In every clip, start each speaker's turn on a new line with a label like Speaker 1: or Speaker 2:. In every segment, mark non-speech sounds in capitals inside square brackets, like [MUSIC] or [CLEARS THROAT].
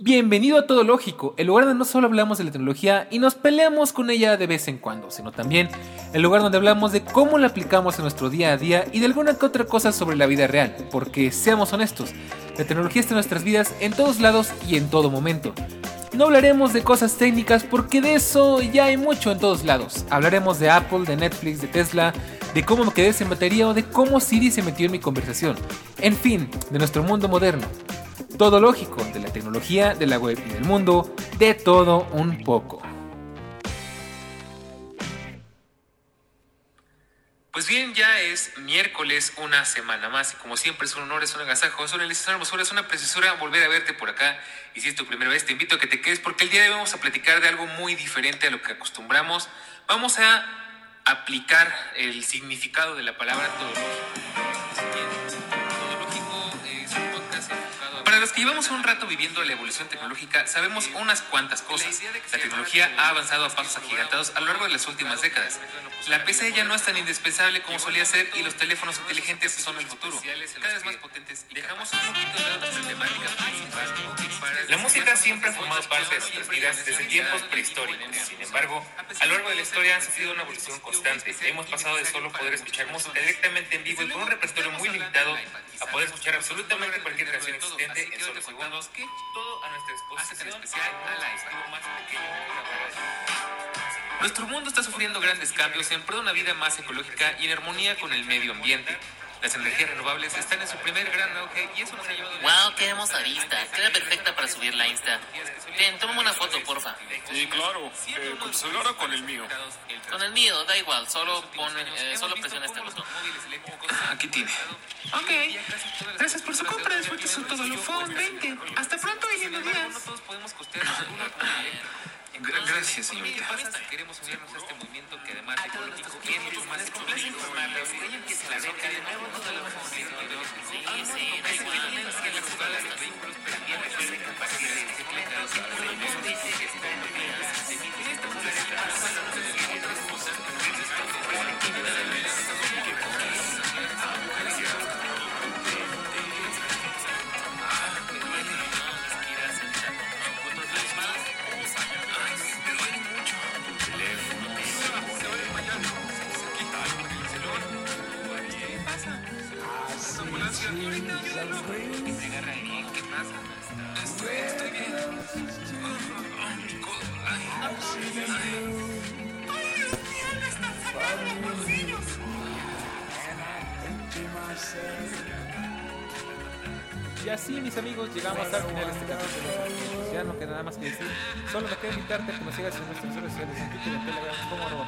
Speaker 1: Bienvenido a Todo Lógico, el lugar donde no solo hablamos de la tecnología y nos peleamos con ella de vez en cuando, sino también el lugar donde hablamos de cómo la aplicamos en nuestro día a día y de alguna que otra cosa sobre la vida real, porque seamos honestos, la tecnología está en nuestras vidas en todos lados y en todo momento. No hablaremos de cosas técnicas porque de eso ya hay mucho en todos lados. Hablaremos de Apple, de Netflix, de Tesla, de cómo me quedé sin batería o de cómo Siri se metió en mi conversación. En fin, de nuestro mundo moderno. Todo lógico, de la tecnología, de la web y del mundo, de todo un poco. Pues bien, ya es miércoles, una semana más, y como siempre es un honor, es un agasajo, es una es una hermosura, es una preciosura volver a verte por acá. Y si es tu primera vez, te invito a que te quedes porque el día de hoy vamos a platicar de algo muy diferente a lo que acostumbramos. Vamos a aplicar el significado de la palabra todo Para los que llevamos un rato viviendo la evolución tecnológica, sabemos unas cuantas cosas. La tecnología ha avanzado a pasos agigantados a lo largo de las últimas décadas. La PC ya no es tan indispensable como solía ser y los teléfonos inteligentes son el futuro. Cada vez más potentes. Dejamos un poquito de nuestra temática
Speaker 2: La música siempre ha formado parte de nuestras vidas desde tiempos prehistóricos. Sin embargo, a lo largo de la historia ha sufrido una evolución constante. Hemos pasado de solo poder escuchar música directamente en vivo y con un repertorio muy limitado a poder escuchar absolutamente cualquier canción existente en solo segundos, todo a nuestra disposición, especial a más pequeño
Speaker 1: Nuestro mundo está sufriendo grandes cambios en pro de una vida más ecológica y en armonía con el medio ambiente. Las energías renovables están en su primer gran auge y eso nos ha llevado...
Speaker 3: ¡Wow! ¡Qué hermosa vista! Queda perfecta para subir la Insta. Ten, toma una foto, porfa.
Speaker 4: Sí, claro. Eh, ¿Con tu celular o con el mío?
Speaker 3: Con el mío, da igual. Solo, pon, eh, solo presiona este botón.
Speaker 1: Aquí tiene.
Speaker 5: Ok. Gracias por su compra. Disfrute su todo lo phone 20. Hasta pronto y lindo [LAUGHS]
Speaker 1: Gracias, señorita. Queremos unirnos a este movimiento que además de ecológico tiene más ecológico. Así, mis amigos, llegamos al final de este capítulo. Ya no queda nada más que decir. Solo me queda invitarte a que nos sigas en nuestras redes sociales, en Twitter, en Telegram, como arroba.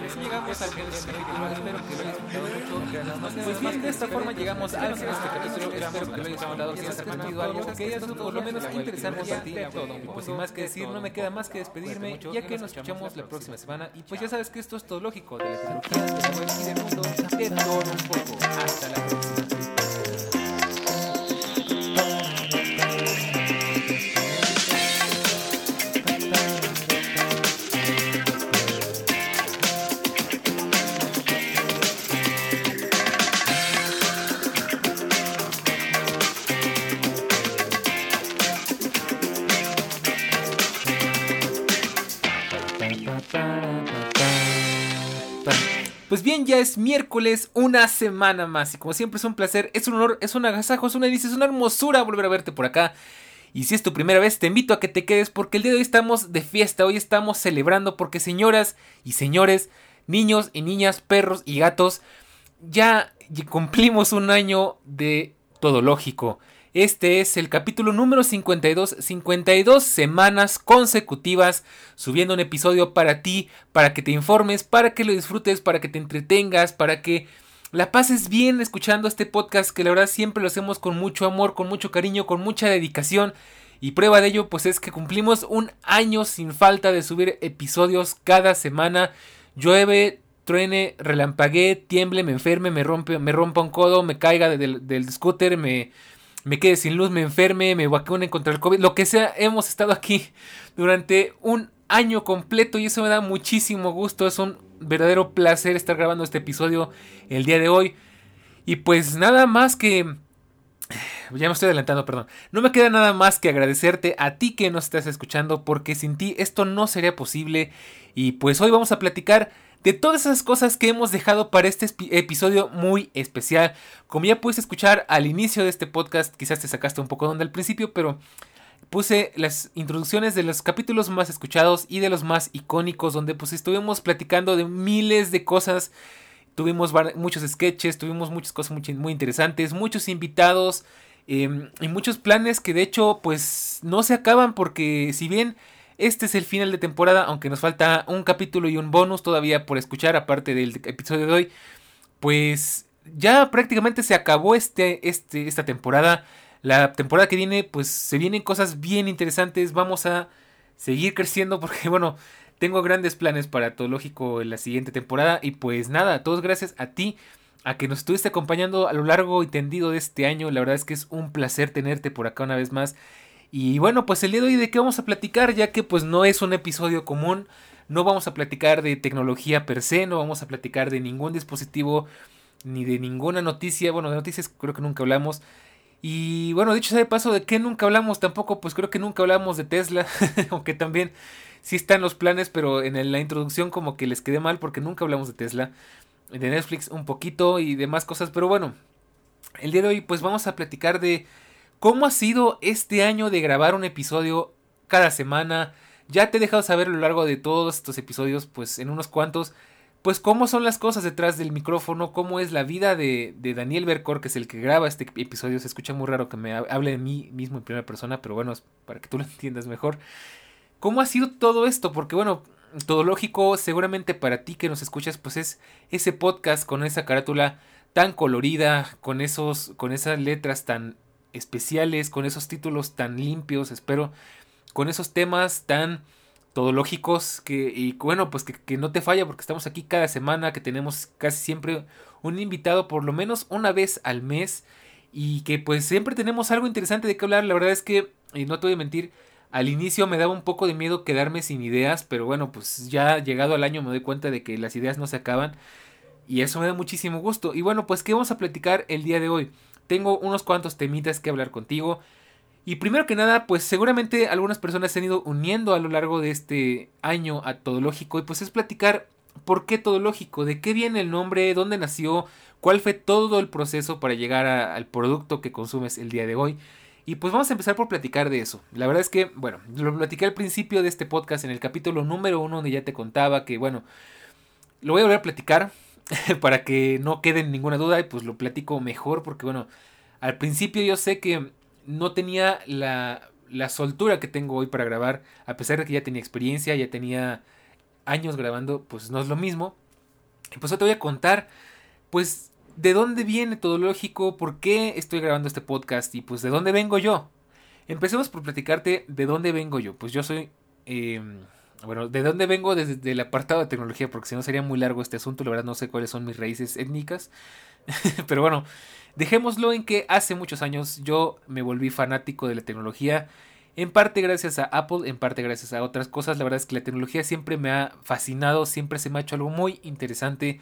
Speaker 1: Y así llegamos al final de este capítulo. Espero que lo hayas disfrutado mucho. Pues bien, de esta forma llegamos al final de este capítulo. Espero que lo hayas disfrutado, que hayas aprendido algo, que hayas por lo menos interesante para ti. Y pues sin más que decir, no me queda más que despedirme, ya que nos escuchamos la próxima semana. Y pues ya sabes que esto es todo lógico, de la tecnología, del mundo, de todo un poco. Hasta la próxima. Pues bien, ya es miércoles, una semana más. Y como siempre es un placer, es un honor, es un agasajo, es una delicia, es una hermosura volver a verte por acá. Y si es tu primera vez, te invito a que te quedes porque el día de hoy estamos de fiesta, hoy estamos celebrando porque señoras y señores, niños y niñas, perros y gatos, ya cumplimos un año de todo lógico. Este es el capítulo número 52, 52 semanas consecutivas subiendo un episodio para ti, para que te informes, para que lo disfrutes, para que te entretengas, para que la pases bien escuchando este podcast que la verdad siempre lo hacemos con mucho amor, con mucho cariño, con mucha dedicación. Y prueba de ello pues es que cumplimos un año sin falta de subir episodios cada semana. Llueve, truene, relampaguee, tiemble, me enferme, me rompe, me rompa un codo, me caiga del, del scooter, me me quede sin luz, me enferme, me vacune contra el COVID, lo que sea, hemos estado aquí durante un año completo y eso me da muchísimo gusto, es un verdadero placer estar grabando este episodio el día de hoy. Y pues nada más que [SIGHS] Ya me estoy adelantando, perdón. No me queda nada más que agradecerte a ti que nos estás escuchando, porque sin ti esto no sería posible. Y pues hoy vamos a platicar de todas esas cosas que hemos dejado para este episodio muy especial. Como ya pudiste escuchar al inicio de este podcast, quizás te sacaste un poco de al principio, pero puse las introducciones de los capítulos más escuchados y de los más icónicos, donde pues estuvimos platicando de miles de cosas. Tuvimos muchos sketches, tuvimos muchas cosas muy, muy interesantes, muchos invitados em, y muchos planes que de hecho pues no se acaban porque si bien este es el final de temporada, aunque nos falta un capítulo y un bonus todavía por escuchar, aparte del episodio de hoy. Pues ya prácticamente se acabó este, este, esta temporada. La temporada que viene, pues se vienen cosas bien interesantes. Vamos a seguir creciendo porque, [LAUGHS] bueno, tengo grandes planes para todo lógico en la siguiente temporada. Y pues nada, todos gracias a ti, a que nos estuviste acompañando a lo largo y tendido de este año. La verdad es que es un placer tenerte por acá una vez más. Y bueno, pues el día de hoy de qué vamos a platicar, ya que pues no es un episodio común, no vamos a platicar de tecnología per se, no vamos a platicar de ningún dispositivo ni de ninguna noticia, bueno, de noticias creo que nunca hablamos. Y bueno, dicho sea de paso, ¿de qué nunca hablamos? Tampoco, pues creo que nunca hablamos de Tesla, [LAUGHS] aunque también sí están los planes, pero en la introducción como que les quedé mal porque nunca hablamos de Tesla, de Netflix un poquito y demás cosas, pero bueno, el día de hoy pues vamos a platicar de ¿Cómo ha sido este año de grabar un episodio cada semana? Ya te he dejado saber a lo largo de todos estos episodios, pues en unos cuantos, pues cómo son las cosas detrás del micrófono, cómo es la vida de, Daniel Bercor, que es el que graba este episodio. Se escucha muy raro que me hable de mí mismo en primera persona, pero bueno, es para que tú lo [LAUGHS] entiendas mejor. ¿Cómo ha sido todo esto? Porque bueno, todo lógico, seguramente para ti que nos escuchas, pues es ese podcast con esa carátula tan colorida, con esos, con esas letras tan especiales, con esos títulos tan limpios, espero, con esos temas tan todológicos que, y bueno, pues que, no te falla porque estamos aquí cada semana, que tenemos casi siempre un invitado por lo menos una vez al mes y que pues siempre tenemos algo interesante de qué hablar, la verdad es que, y no te voy a mentir, al inicio me daba un poco de miedo quedarme sin ideas, pero bueno, pues ya llegado al año me doy cuenta de que las ideas no se acaban y eso me da muchísimo gusto. Y bueno, pues ¿qué vamos a platicar el día de hoy? Tengo unos cuantos temitas que hablar contigo. Y primero que nada, pues seguramente algunas personas se han ido uniendo a lo largo de este año a Todológico y pues es platicar por qué Todológico, de qué viene el nombre, dónde nació, cuál fue todo el proceso para llegar al producto que consumes el día de hoy. Y pues vamos a empezar por platicar de eso. La verdad es que, bueno, lo platiqué al principio de este podcast en el capítulo número uno donde ya te contaba que, bueno, lo voy a volver a platicar [LAUGHS] para que no quede ninguna duda y pues lo platico mejor porque bueno, al principio yo sé que no tenía la, la soltura que tengo hoy para grabar, a pesar de que ya tenía experiencia, ya tenía años grabando, pues no es lo mismo. Y pues hoy te voy a contar, pues, de dónde viene todo lógico, por qué estoy grabando este podcast y pues de dónde vengo yo. Empecemos por platicarte de dónde vengo yo. Pues yo soy... Eh, bueno, ¿de dónde vengo? Desde el apartado de tecnología, porque si no sería muy largo este asunto, la verdad no sé cuáles son mis raíces étnicas. [LAUGHS] Pero bueno, dejémoslo en que hace muchos años yo me volví fanático de la tecnología. En parte gracias a Apple, en parte gracias a otras cosas. La verdad es que la tecnología siempre me ha fascinado, siempre se me ha hecho algo muy interesante.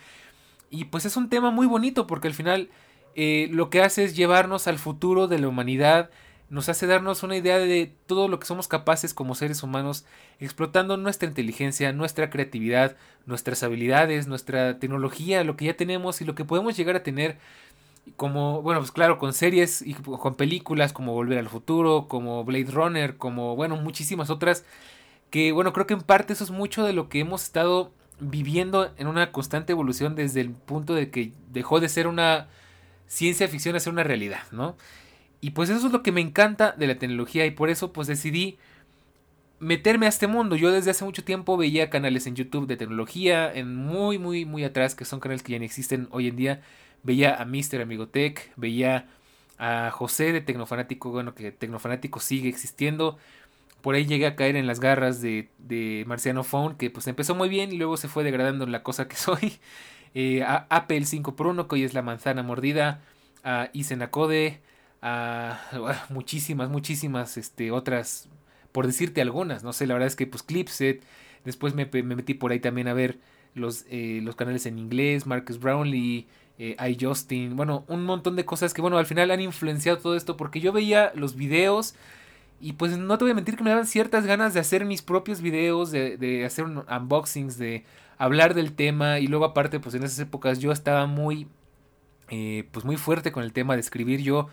Speaker 1: Y pues es un tema muy bonito porque al final eh, lo que hace es llevarnos al futuro de la humanidad nos hace darnos una idea de todo lo que somos capaces como seres humanos, explotando nuestra inteligencia, nuestra creatividad, nuestras habilidades, nuestra tecnología, lo que ya tenemos y lo que podemos llegar a tener como, bueno, pues claro, con series y con películas como Volver al Futuro, como Blade Runner, como, bueno, muchísimas otras, que, bueno, creo que en parte eso es mucho de lo que hemos estado viviendo en una constante evolución desde el punto de que dejó de ser una ciencia ficción a ser una realidad, ¿no? Y pues eso es lo que me encanta de la tecnología y por eso pues decidí meterme a este mundo. Yo desde hace mucho tiempo veía canales en YouTube de tecnología, en muy, muy, muy atrás, que son canales que ya no existen hoy en día. Veía a Mr. Amigotech, veía a José de Tecnofanático, bueno, que Tecnofanático sigue existiendo. Por ahí llegué a caer en las garras de, de Marciano Phone, que pues empezó muy bien y luego se fue degradando en la cosa que [LAUGHS] soy. Eh, a Apple 5x1, que hoy es la manzana mordida. A Isenacode a [LAUGHS] muchísimas, muchísimas este, otras, por decirte algunas, no sé, la verdad es que pues Clipset, después me, metí por ahí también a ver los, eh, los canales en inglés, Marcus Brownlee, eh, iJustin, bueno, un montón de cosas que, bueno, al final han influenciado todo esto porque yo veía los videos y pues no te voy a mentir que me daban ciertas ganas de hacer mis propios videos, de, de hacer un unboxings, de hablar del tema y luego aparte, pues en esas épocas yo estaba muy, eh, pues muy fuerte con el tema de escribir, yo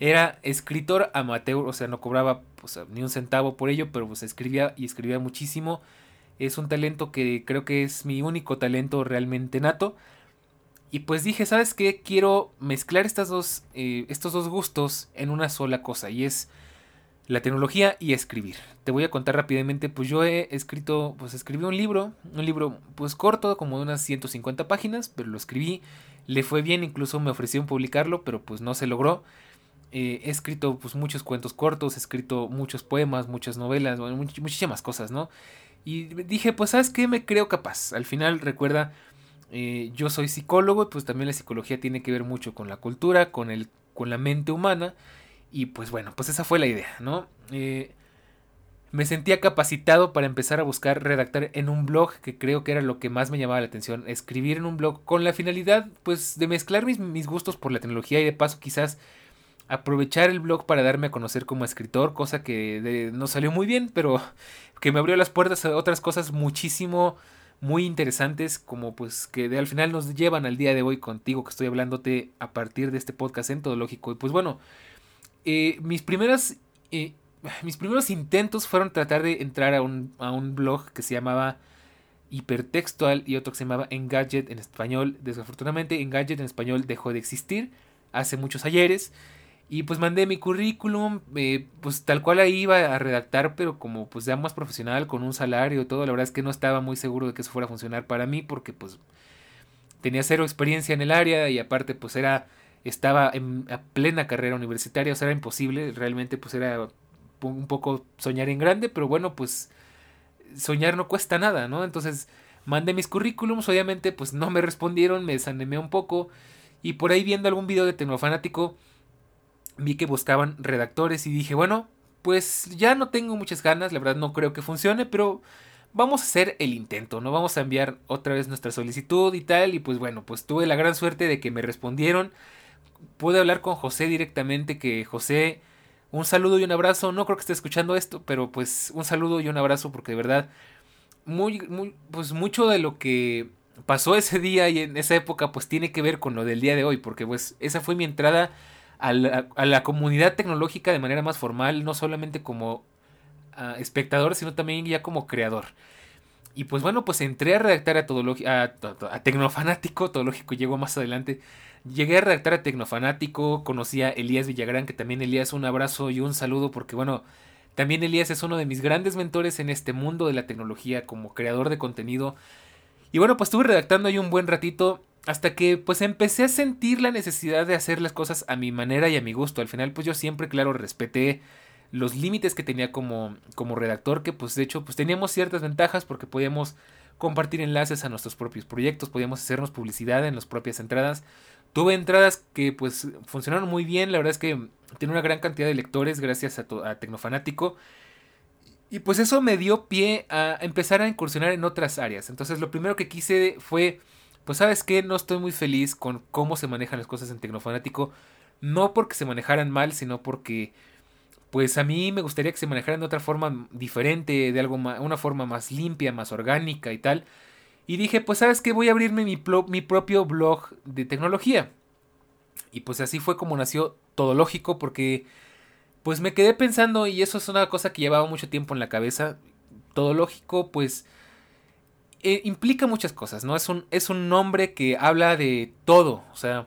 Speaker 1: era escritor amateur, o sea, no cobraba ni un centavo por ello, pero pues escribía y escribía muchísimo. Es un talento que creo que es mi único talento realmente nato. Y pues dije, ¿sabes qué? Quiero mezclar dos, eh, estos dos gustos en una sola cosa. Y es la tecnología y escribir. Te voy a contar rápidamente, pues yo he escrito, pues escribí un libro, un libro pues corto, como de unas 150 páginas, pero lo escribí, le fue bien, incluso me ofrecieron publicarlo, pero pues no se logró. Eh, he escrito pues muchos cuentos cortos, he escrito muchos poemas, muchas novelas, muchísimas cosas, ¿no? Y dije, pues sabes qué, me creo capaz. Al final, recuerda, eh, yo soy psicólogo pues también la psicología tiene que ver mucho con la cultura, con, el, con la mente humana. Y pues bueno, pues esa fue la idea, ¿no? Eh, me sentía capacitado para empezar a buscar redactar en un blog, que creo que era lo que más me llamaba la atención, escribir en un blog con la finalidad pues de mezclar mis, mis gustos por la tecnología y de paso quizás aprovechar el blog para darme a conocer como escritor, cosa que no salió muy bien, pero [LAUGHS] que me abrió las puertas a otras cosas muchísimo muy interesantes como pues que al final nos llevan al día de hoy contigo que estoy hablándote a partir de este podcast entodológico. Y pues bueno eh, mis primeras eh, [SIGHS] mis primeros intentos fueron tratar de entrar a un, a un blog que se llamaba hipertextual y otro que se llamaba Engadget en español. Desafortunadamente Engadget en español dejó de existir hace muchos ayeres y pues mandé mi currículum, eh, pues tal cual ahí iba a redactar, pero como pues ya más profesional, con un salario todo, la verdad es que no estaba muy seguro de que eso fuera a funcionar para mí, porque pues tenía cero experiencia en el área y aparte pues era, estaba en plena carrera universitaria, o sea, era imposible, realmente pues era un poco soñar en grande, pero bueno, pues soñar no cuesta nada, ¿no? Entonces mandé mis currículums, obviamente pues no me respondieron, me desanimé un poco y por ahí viendo algún video de Tecnofanático, vi que buscaban redactores y dije, bueno, pues ya no tengo muchas ganas, la verdad no creo que funcione, pero vamos a hacer el intento, ¿no? Vamos a enviar otra vez nuestra solicitud y tal, y pues bueno, pues tuve la gran suerte de que me respondieron. Pude hablar con José directamente, que José, un saludo y un abrazo, no creo que esté escuchando esto, pero pues un saludo y un abrazo porque de verdad, muy, muy, pues mucho de lo que pasó ese día y en esa época, pues tiene que ver con lo del día de hoy, porque pues esa fue mi entrada a la, comunidad tecnológica de manera más formal, no solamente como ah, espectador, sino también ya como creador. Y pues bueno, pues entré a redactar a, a, Tecnofanático, Todológico llegó más adelante. Llegué a redactar a Tecnofanático, conocí a Elías Villagrán, que también Elías un abrazo y un saludo, porque bueno, también Elías es uno de mis grandes mentores en este mundo de la tecnología como creador de contenido. Y bueno, pues estuve redactando ahí un buen ratito hasta que pues empecé a sentir la necesidad de hacer las cosas a mi manera y a mi gusto. Al final pues yo siempre, claro, respeté los límites que tenía como, como redactor, que pues de hecho pues teníamos ciertas ventajas porque podíamos compartir enlaces a nuestros propios proyectos, podíamos hacernos publicidad en las propias entradas. Tuve entradas que pues funcionaron muy bien, la verdad es que tiene una gran cantidad de lectores gracias a, a Tecnofanático. Y pues eso me dio pie a empezar a incursionar en otras áreas. Entonces lo primero que quise fue pues sabes que no estoy muy feliz con cómo se manejan las cosas en Tecnofanático. No porque se manejaran mal, sino porque pues a mí me gustaría que se manejaran de otra forma diferente, de algo más, una forma más limpia, más orgánica y tal. Y dije, pues sabes que voy a abrirme mi, mi propio blog de tecnología. Y pues así fue como nació Todo Lógico, porque pues me quedé pensando, y eso es una cosa que llevaba mucho tiempo en la cabeza. Todo Lógico, pues eh, implica muchas cosas, ¿no? Es un, es un nombre que habla de todo, o sea,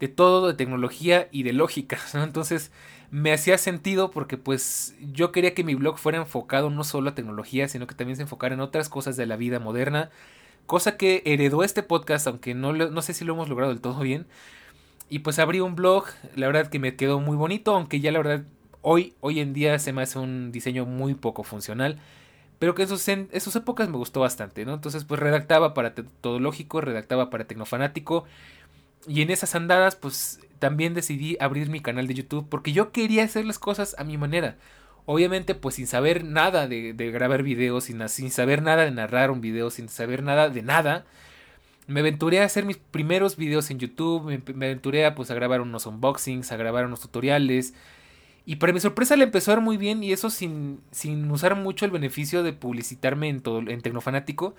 Speaker 1: de todo, de tecnología y de lógica, [LAUGHS] ¿no? Entonces me hacía sentido porque pues yo quería que mi blog fuera enfocado no solo a tecnología, sino que también se enfocara en otras cosas de la vida moderna, cosa que heredó este podcast, aunque no, no sé si lo hemos logrado del todo bien. Y pues abrí un blog, la verdad que me quedó muy bonito, aunque ya la verdad hoy, hoy en día se me hace un diseño muy poco funcional pero que en esas épocas me gustó bastante, ¿no? Entonces, pues redactaba para Todo Lógico, redactaba para Tecnofanático, y en esas andadas, pues también decidí abrir mi canal de YouTube, porque yo quería hacer las cosas a mi manera. Obviamente, pues sin saber nada de, grabar videos, sin, sin saber nada de narrar un video, sin saber nada de nada. me aventuré a hacer mis primeros videos en YouTube, me, me aventuré a, pues, a grabar unos unboxings, a grabar unos tutoriales. Y para mi sorpresa le empezó a ir muy bien y eso sin, sin usar mucho el beneficio de publicitarme en, todo, en Tecnofanático.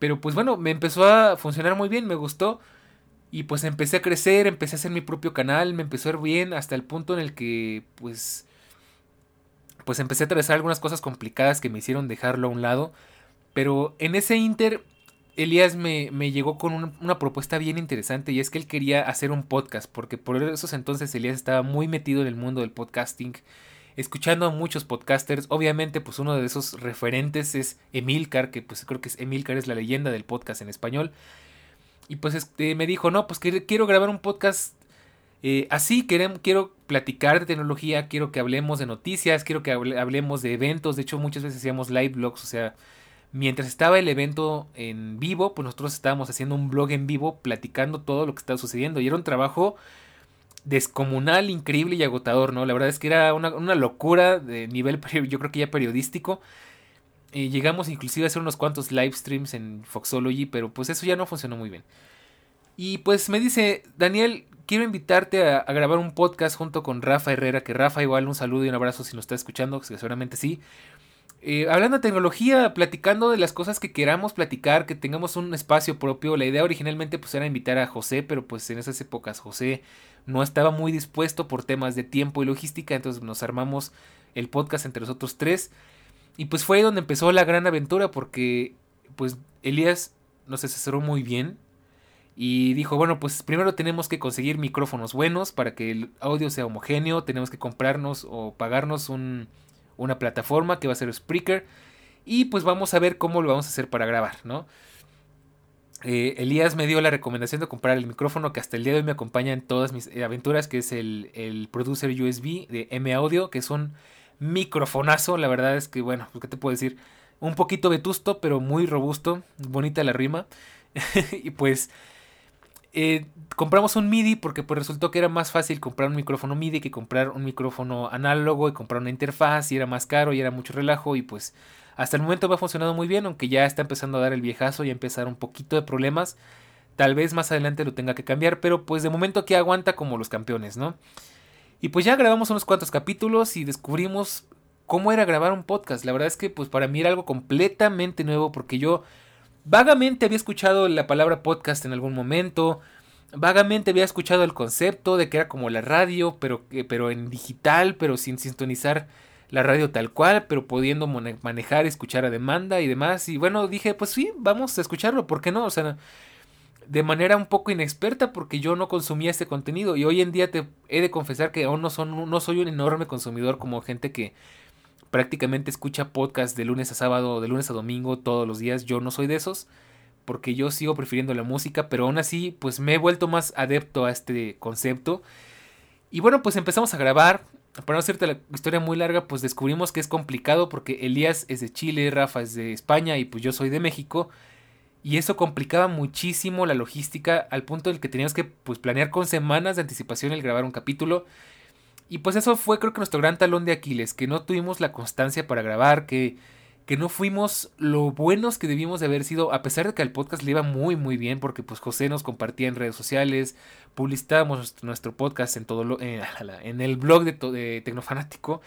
Speaker 1: Pero pues bueno, me empezó a funcionar muy bien, me gustó. Y pues empecé a crecer, empecé a hacer mi propio canal, me empezó a ir bien hasta el punto en el que pues pues empecé a atravesar algunas cosas complicadas que me hicieron dejarlo a un lado. Pero en ese inter, Elías me, me llegó con un, una propuesta bien interesante y es que él quería hacer un podcast, porque por esos entonces Elías estaba muy metido en el mundo del podcasting, escuchando a muchos podcasters. Obviamente, pues uno de esos referentes es Emilcar, que pues creo que es Emilcar es la leyenda del podcast en español. Y pues este, me dijo, no, pues que quiero grabar un podcast eh, así queremos, quiero platicar de tecnología, quiero que hablemos de noticias, quiero que hablemos de eventos. De hecho, muchas veces hacíamos live blogs, o sea, mientras estaba el evento en vivo, pues nosotros estábamos haciendo un blog en vivo platicando todo lo que estaba sucediendo. Y era un trabajo descomunal, increíble y agotador, ¿no? La verdad es que era una, locura de nivel, [LAUGHS] yo creo que ya periodístico. Eh, llegamos inclusive a hacer unos cuantos live streams en Foxology, pero pues eso ya no funcionó muy bien. Y pues me dice, Daniel, quiero invitarte a, grabar un podcast junto con Rafa Herrera, que Rafa igual un saludo y un abrazo si nos está escuchando, que seguramente sí. Eh, hablando de tecnología, platicando de las cosas que queramos platicar, que tengamos un espacio propio. La idea originalmente pues era invitar a José, pero pues en esas épocas José no estaba muy dispuesto por temas de tiempo y logística, entonces nos armamos el podcast entre los otros tres. Y pues fue ahí donde empezó la gran aventura porque pues Elías nos asesoró muy bien, y dijo, bueno, pues primero tenemos que conseguir micrófonos buenos para que el audio sea homogéneo, tenemos que comprarnos o pagarnos un, una plataforma que va a ser Spreaker y pues vamos a ver cómo lo vamos a hacer para grabar, ¿no? Eh, Elías me dio la recomendación de comprar el micrófono que hasta el día de hoy me acompaña en todas mis aventuras, que es el, el Producer USB de M Audio, que es un microfonazo, la verdad es que, bueno, pues, ¿qué te puedo decir? Un poquito vetusto, pero muy robusto, bonita la rima. [LAUGHS] y pues eh, compramos un MIDI porque pues resultó que era más fácil comprar un micrófono MIDI que comprar un micrófono análogo y comprar una interfaz y era más caro y era mucho relajo y pues hasta el momento me ha funcionado muy bien aunque ya está empezando a dar el viejazo y a empezar un poquito de problemas. Tal vez más adelante lo tenga que cambiar pero pues de momento aquí aguanta como los campeones no y pues ya grabamos unos cuantos capítulos y descubrimos cómo era grabar un podcast. La verdad es que pues para mí era algo completamente nuevo porque yo Vagamente había escuchado la palabra podcast en algún momento. Vagamente había escuchado el concepto de que era como la radio, pero, pero en digital, pero sin sintonizar la radio tal cual, pero pudiendo manejar, escuchar a demanda y demás. Y bueno, dije, pues sí, vamos a escucharlo, ¿por qué no? O sea, de manera un poco inexperta porque yo no consumía este contenido y hoy en día te he de confesar que aún no, son, no soy un enorme consumidor como gente que prácticamente escucha podcast de lunes a sábado, de lunes a domingo, todos los días. Yo no soy de esos, porque yo sigo prefiriendo la música, pero aún así, pues me he vuelto más adepto a este concepto. Y bueno, pues empezamos a grabar. Para no hacerte la historia muy larga, pues descubrimos que es complicado porque Elías es de Chile, Rafa es de España y pues yo soy de México. Y eso complicaba muchísimo la logística al punto en el que teníamos que pues, planear con semanas de anticipación el grabar un capítulo. Y pues eso fue creo que nuestro gran talón de Aquiles, que no tuvimos la constancia para grabar, que, que no fuimos lo buenos que debimos de haber sido, a pesar de que el podcast le iba muy muy bien, porque pues José nos compartía en redes sociales, publicitábamos nuestro podcast en todo lo, [LAUGHS] en, el blog de, de Tecnofanático,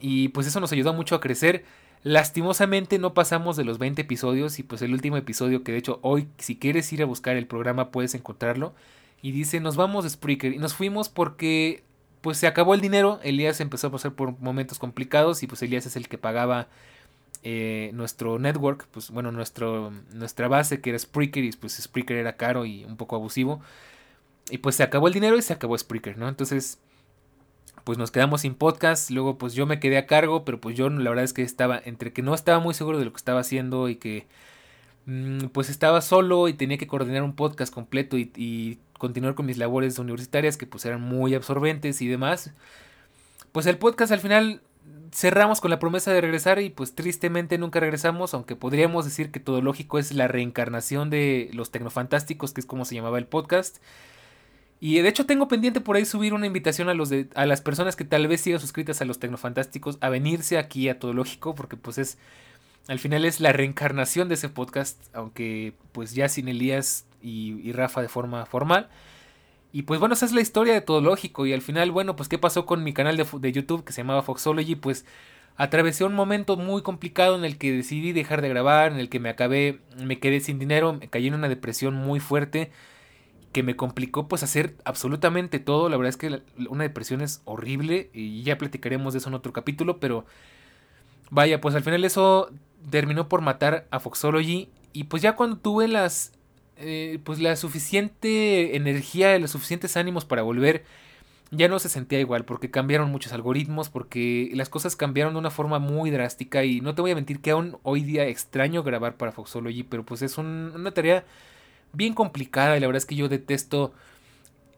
Speaker 1: y pues eso nos ayudó mucho a crecer. Lastimosamente no pasamos de los 20 episodios y pues el último episodio que de hecho hoy si quieres ir a buscar el programa puedes encontrarlo y dice nos vamos a Spreaker y nos fuimos porque pues se acabó el dinero, Elías empezó a pasar por momentos complicados y pues Elías es el que pagaba eh, nuestro network, pues bueno, nuestro, nuestra base que era Spreaker y pues Spreaker era caro y un poco abusivo. Y pues se acabó el dinero y se acabó Spreaker, ¿no? Entonces, pues nos quedamos sin podcast, luego pues yo me quedé a cargo, pero pues yo la verdad es que estaba entre que no estaba muy seguro de lo que estaba haciendo y que mm, pues estaba solo y tenía que coordinar un podcast completo y continuar con mis labores universitarias que pues eran muy absorbentes y demás. Pues el podcast al final cerramos con la promesa de regresar y pues tristemente nunca regresamos, aunque podríamos decir que todo lógico es la reencarnación de los tecnofantásticos, que es como se llamaba el podcast. Y de hecho tengo pendiente por ahí subir una invitación a los de, a las personas que tal vez sigan suscritas a los tecnofantásticos a venirse aquí a todo lógico, porque pues es al final es la reencarnación de ese podcast, aunque pues ya sin Elías y, Rafa de forma formal. Y pues bueno, esa es la historia de todo lógico. Y al final, bueno, pues qué pasó con mi canal de, de, YouTube que se llamaba Foxology, pues atravesé un momento muy complicado en el que decidí dejar de grabar, en el que me acabé, me quedé sin dinero, me caí en una depresión muy fuerte que me complicó pues hacer absolutamente todo. La verdad es que una depresión es horrible y ya platicaremos de eso en otro capítulo, pero vaya, pues al final eso terminó por matar a Foxology y pues ya cuando tuve las eh, pues la suficiente energía, los suficientes ánimos para volver, ya no se sentía igual, porque cambiaron muchos algoritmos, porque las cosas cambiaron de una forma muy drástica y no te voy a mentir que aún hoy día extraño grabar para Foxology, pero pues es una tarea bien complicada y la verdad es que yo detesto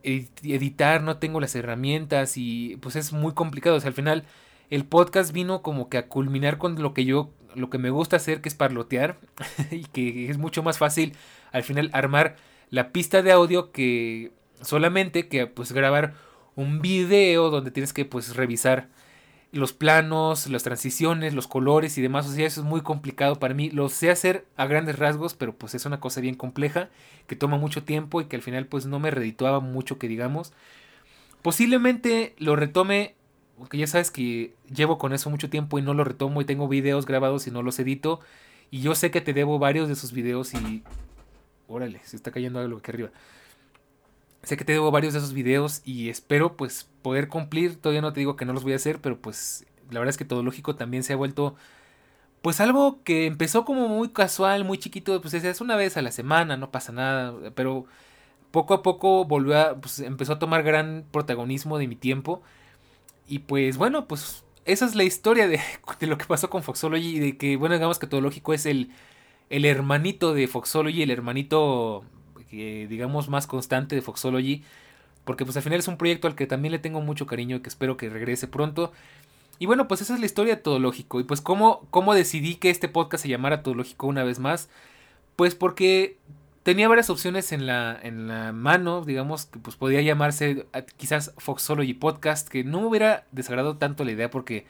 Speaker 1: editar, no tengo las herramientas y pues es muy complicado, o sea, al final el podcast vino como que a culminar con lo que yo, lo que me gusta hacer, que es parlotear [LAUGHS] y que es mucho más fácil al final armar la pista de audio que solamente que pues grabar un video donde tienes que pues revisar los planos, las transiciones, los colores y demás. O sea, eso es muy complicado para mí. Lo sé hacer a grandes rasgos, pero pues es una cosa bien compleja que toma mucho tiempo y que al final pues no me redituaba mucho que digamos. Posiblemente lo retome, porque ya sabes que llevo con eso mucho tiempo y no lo retomo y tengo videos grabados y no los edito. Y yo sé que te debo varios de esos videos y órale, se está cayendo algo aquí arriba. Sé que te debo varios de esos videos y espero pues poder cumplir. Todavía no te digo que no los voy a hacer, pero pues la verdad es que todo lógico también se ha vuelto pues algo que empezó como muy casual, muy chiquito, pues es una vez a la semana, no pasa nada, pero poco a poco volvió a, pues empezó a tomar gran protagonismo de mi tiempo. Y pues bueno, pues esa es la historia de, [LAUGHS] de lo que pasó con Foxology y de que, bueno, digamos que todo lógico es el el hermanito de Foxology, el hermanito, digamos, más constante de Foxology. Porque pues al final es un proyecto al que también le tengo mucho cariño y que espero que regrese pronto. Y bueno, pues esa es la historia de Todo Lógico. Y pues cómo, cómo decidí que este podcast se llamara Todo Lógico una vez más. Pues porque tenía varias opciones en la, en la mano, digamos, que pues podía llamarse quizás Foxology Podcast, que no me hubiera desagradado tanto la idea porque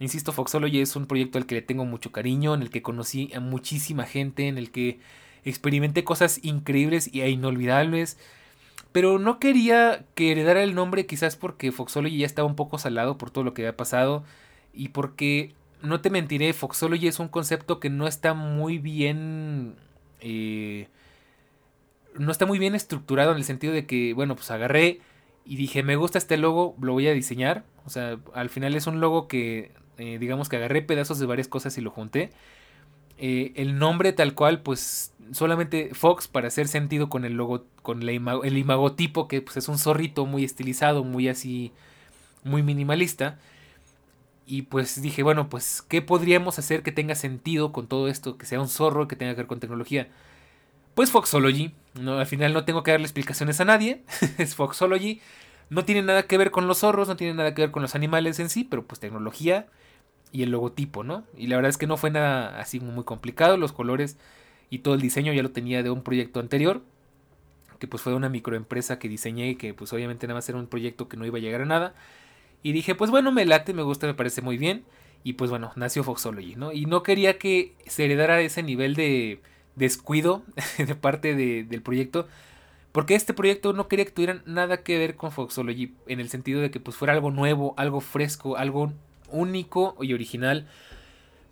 Speaker 1: Insisto, Foxology es un proyecto al que le tengo mucho cariño, en el que conocí a muchísima gente, en el que experimenté cosas increíbles e inolvidables. Pero no quería que heredara el nombre quizás porque Foxology ya estaba un poco salado por todo lo que había pasado y porque, no te mentiré, Foxology es un concepto que no está muy bien... Eh, no está muy bien estructurado en el sentido de que, bueno, pues agarré y dije, me gusta este logo, lo voy a diseñar. O sea, al final es un logo que eh, digamos que agarré pedazos de varias cosas y lo junté. Eh, el nombre tal cual, pues solamente Fox para hacer sentido con el logo, con el imagotipo que pues, es un zorrito muy estilizado, muy así, muy minimalista. Y pues dije, bueno, pues, ¿qué podríamos hacer que tenga sentido con todo esto? Que sea un zorro, que tenga que ver con tecnología. Pues Foxology. No, al final no tengo que darle explicaciones a nadie. [LAUGHS] es Foxology. No tiene nada que ver con los zorros, no tiene nada que ver con los animales en sí, pero pues tecnología y el logotipo, ¿no? Y la verdad es que no fue nada así muy complicado, los colores y todo el diseño ya lo tenía de un proyecto anterior, que pues fue una microempresa que diseñé y que pues obviamente nada más era un proyecto que no iba a llegar a nada. Y dije, pues bueno, me late, me gusta, me parece muy bien. Y pues bueno, nació Foxology, ¿no? Y no quería que se heredara ese nivel de descuido [LAUGHS] de parte del proyecto. Porque este proyecto no quería que tuviera nada que ver con Foxology. En el sentido de que pues fuera algo nuevo, algo fresco, algo único y original.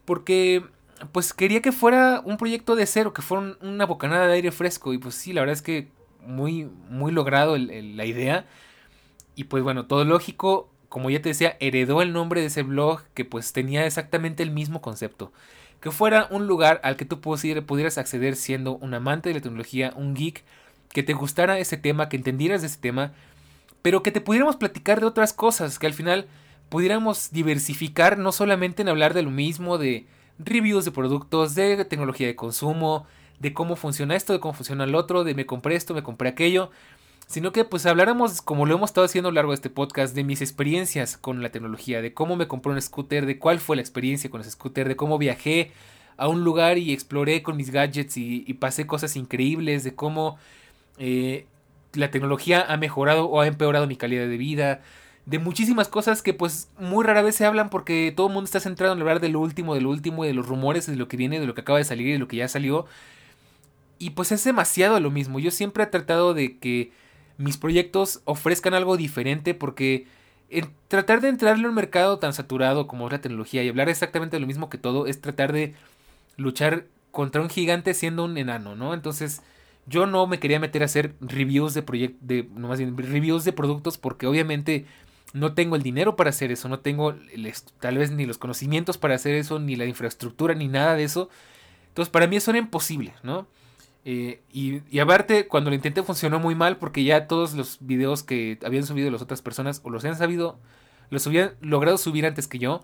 Speaker 1: Porque pues quería que fuera un proyecto de cero, que fuera una bocanada de aire fresco. Y pues sí, la verdad es que muy, muy logrado la idea. Y pues bueno, todo lógico, como ya te decía, heredó el nombre de ese blog que pues tenía exactamente el mismo concepto. Que fuera un lugar al que tú pudieras acceder siendo un amante de la tecnología, un geek, que te gustara ese tema, que entendieras de ese tema, pero que te pudiéramos platicar de otras cosas, que al final pudiéramos diversificar no solamente en hablar de lo mismo, de reviews de productos, de tecnología de consumo, de cómo funciona esto, de cómo funciona el otro, de me compré esto, me compré aquello, sino que pues habláramos, como lo hemos estado haciendo a lo largo de este podcast, de mis experiencias con la tecnología, de cómo me compré un scooter, de cuál fue la experiencia con ese scooter, de cómo viajé a un lugar y exploré con mis gadgets y, pasé cosas increíbles, de cómo eh, la tecnología ha mejorado o ha empeorado mi calidad de vida, de muchísimas cosas que pues muy rara vez se hablan porque todo el mundo está centrado en hablar de lo último, de lo último, de los rumores, de lo que viene, de lo que acaba de salir y de lo que ya salió. Y pues es demasiado lo mismo. Yo siempre he tratado de que mis proyectos ofrezcan algo diferente porque tratar de entrarle a un mercado tan saturado como es la tecnología y hablar exactamente de lo mismo que todo es tratar de luchar contra un gigante siendo un enano, ¿no? Entonces yo no me quería meter a hacer reviews de proyectos, de, no más reviews de productos porque obviamente no tengo el dinero para hacer eso, no tengo tal vez ni los conocimientos para hacer eso, ni la infraestructura, ni nada de eso. Entonces para mí eso era imposible, ¿no? Eh, y, aparte, cuando lo intenté funcionó muy mal porque ya todos los videos que habían subido las otras personas o los habían sabido, los habían logrado subir antes que yo,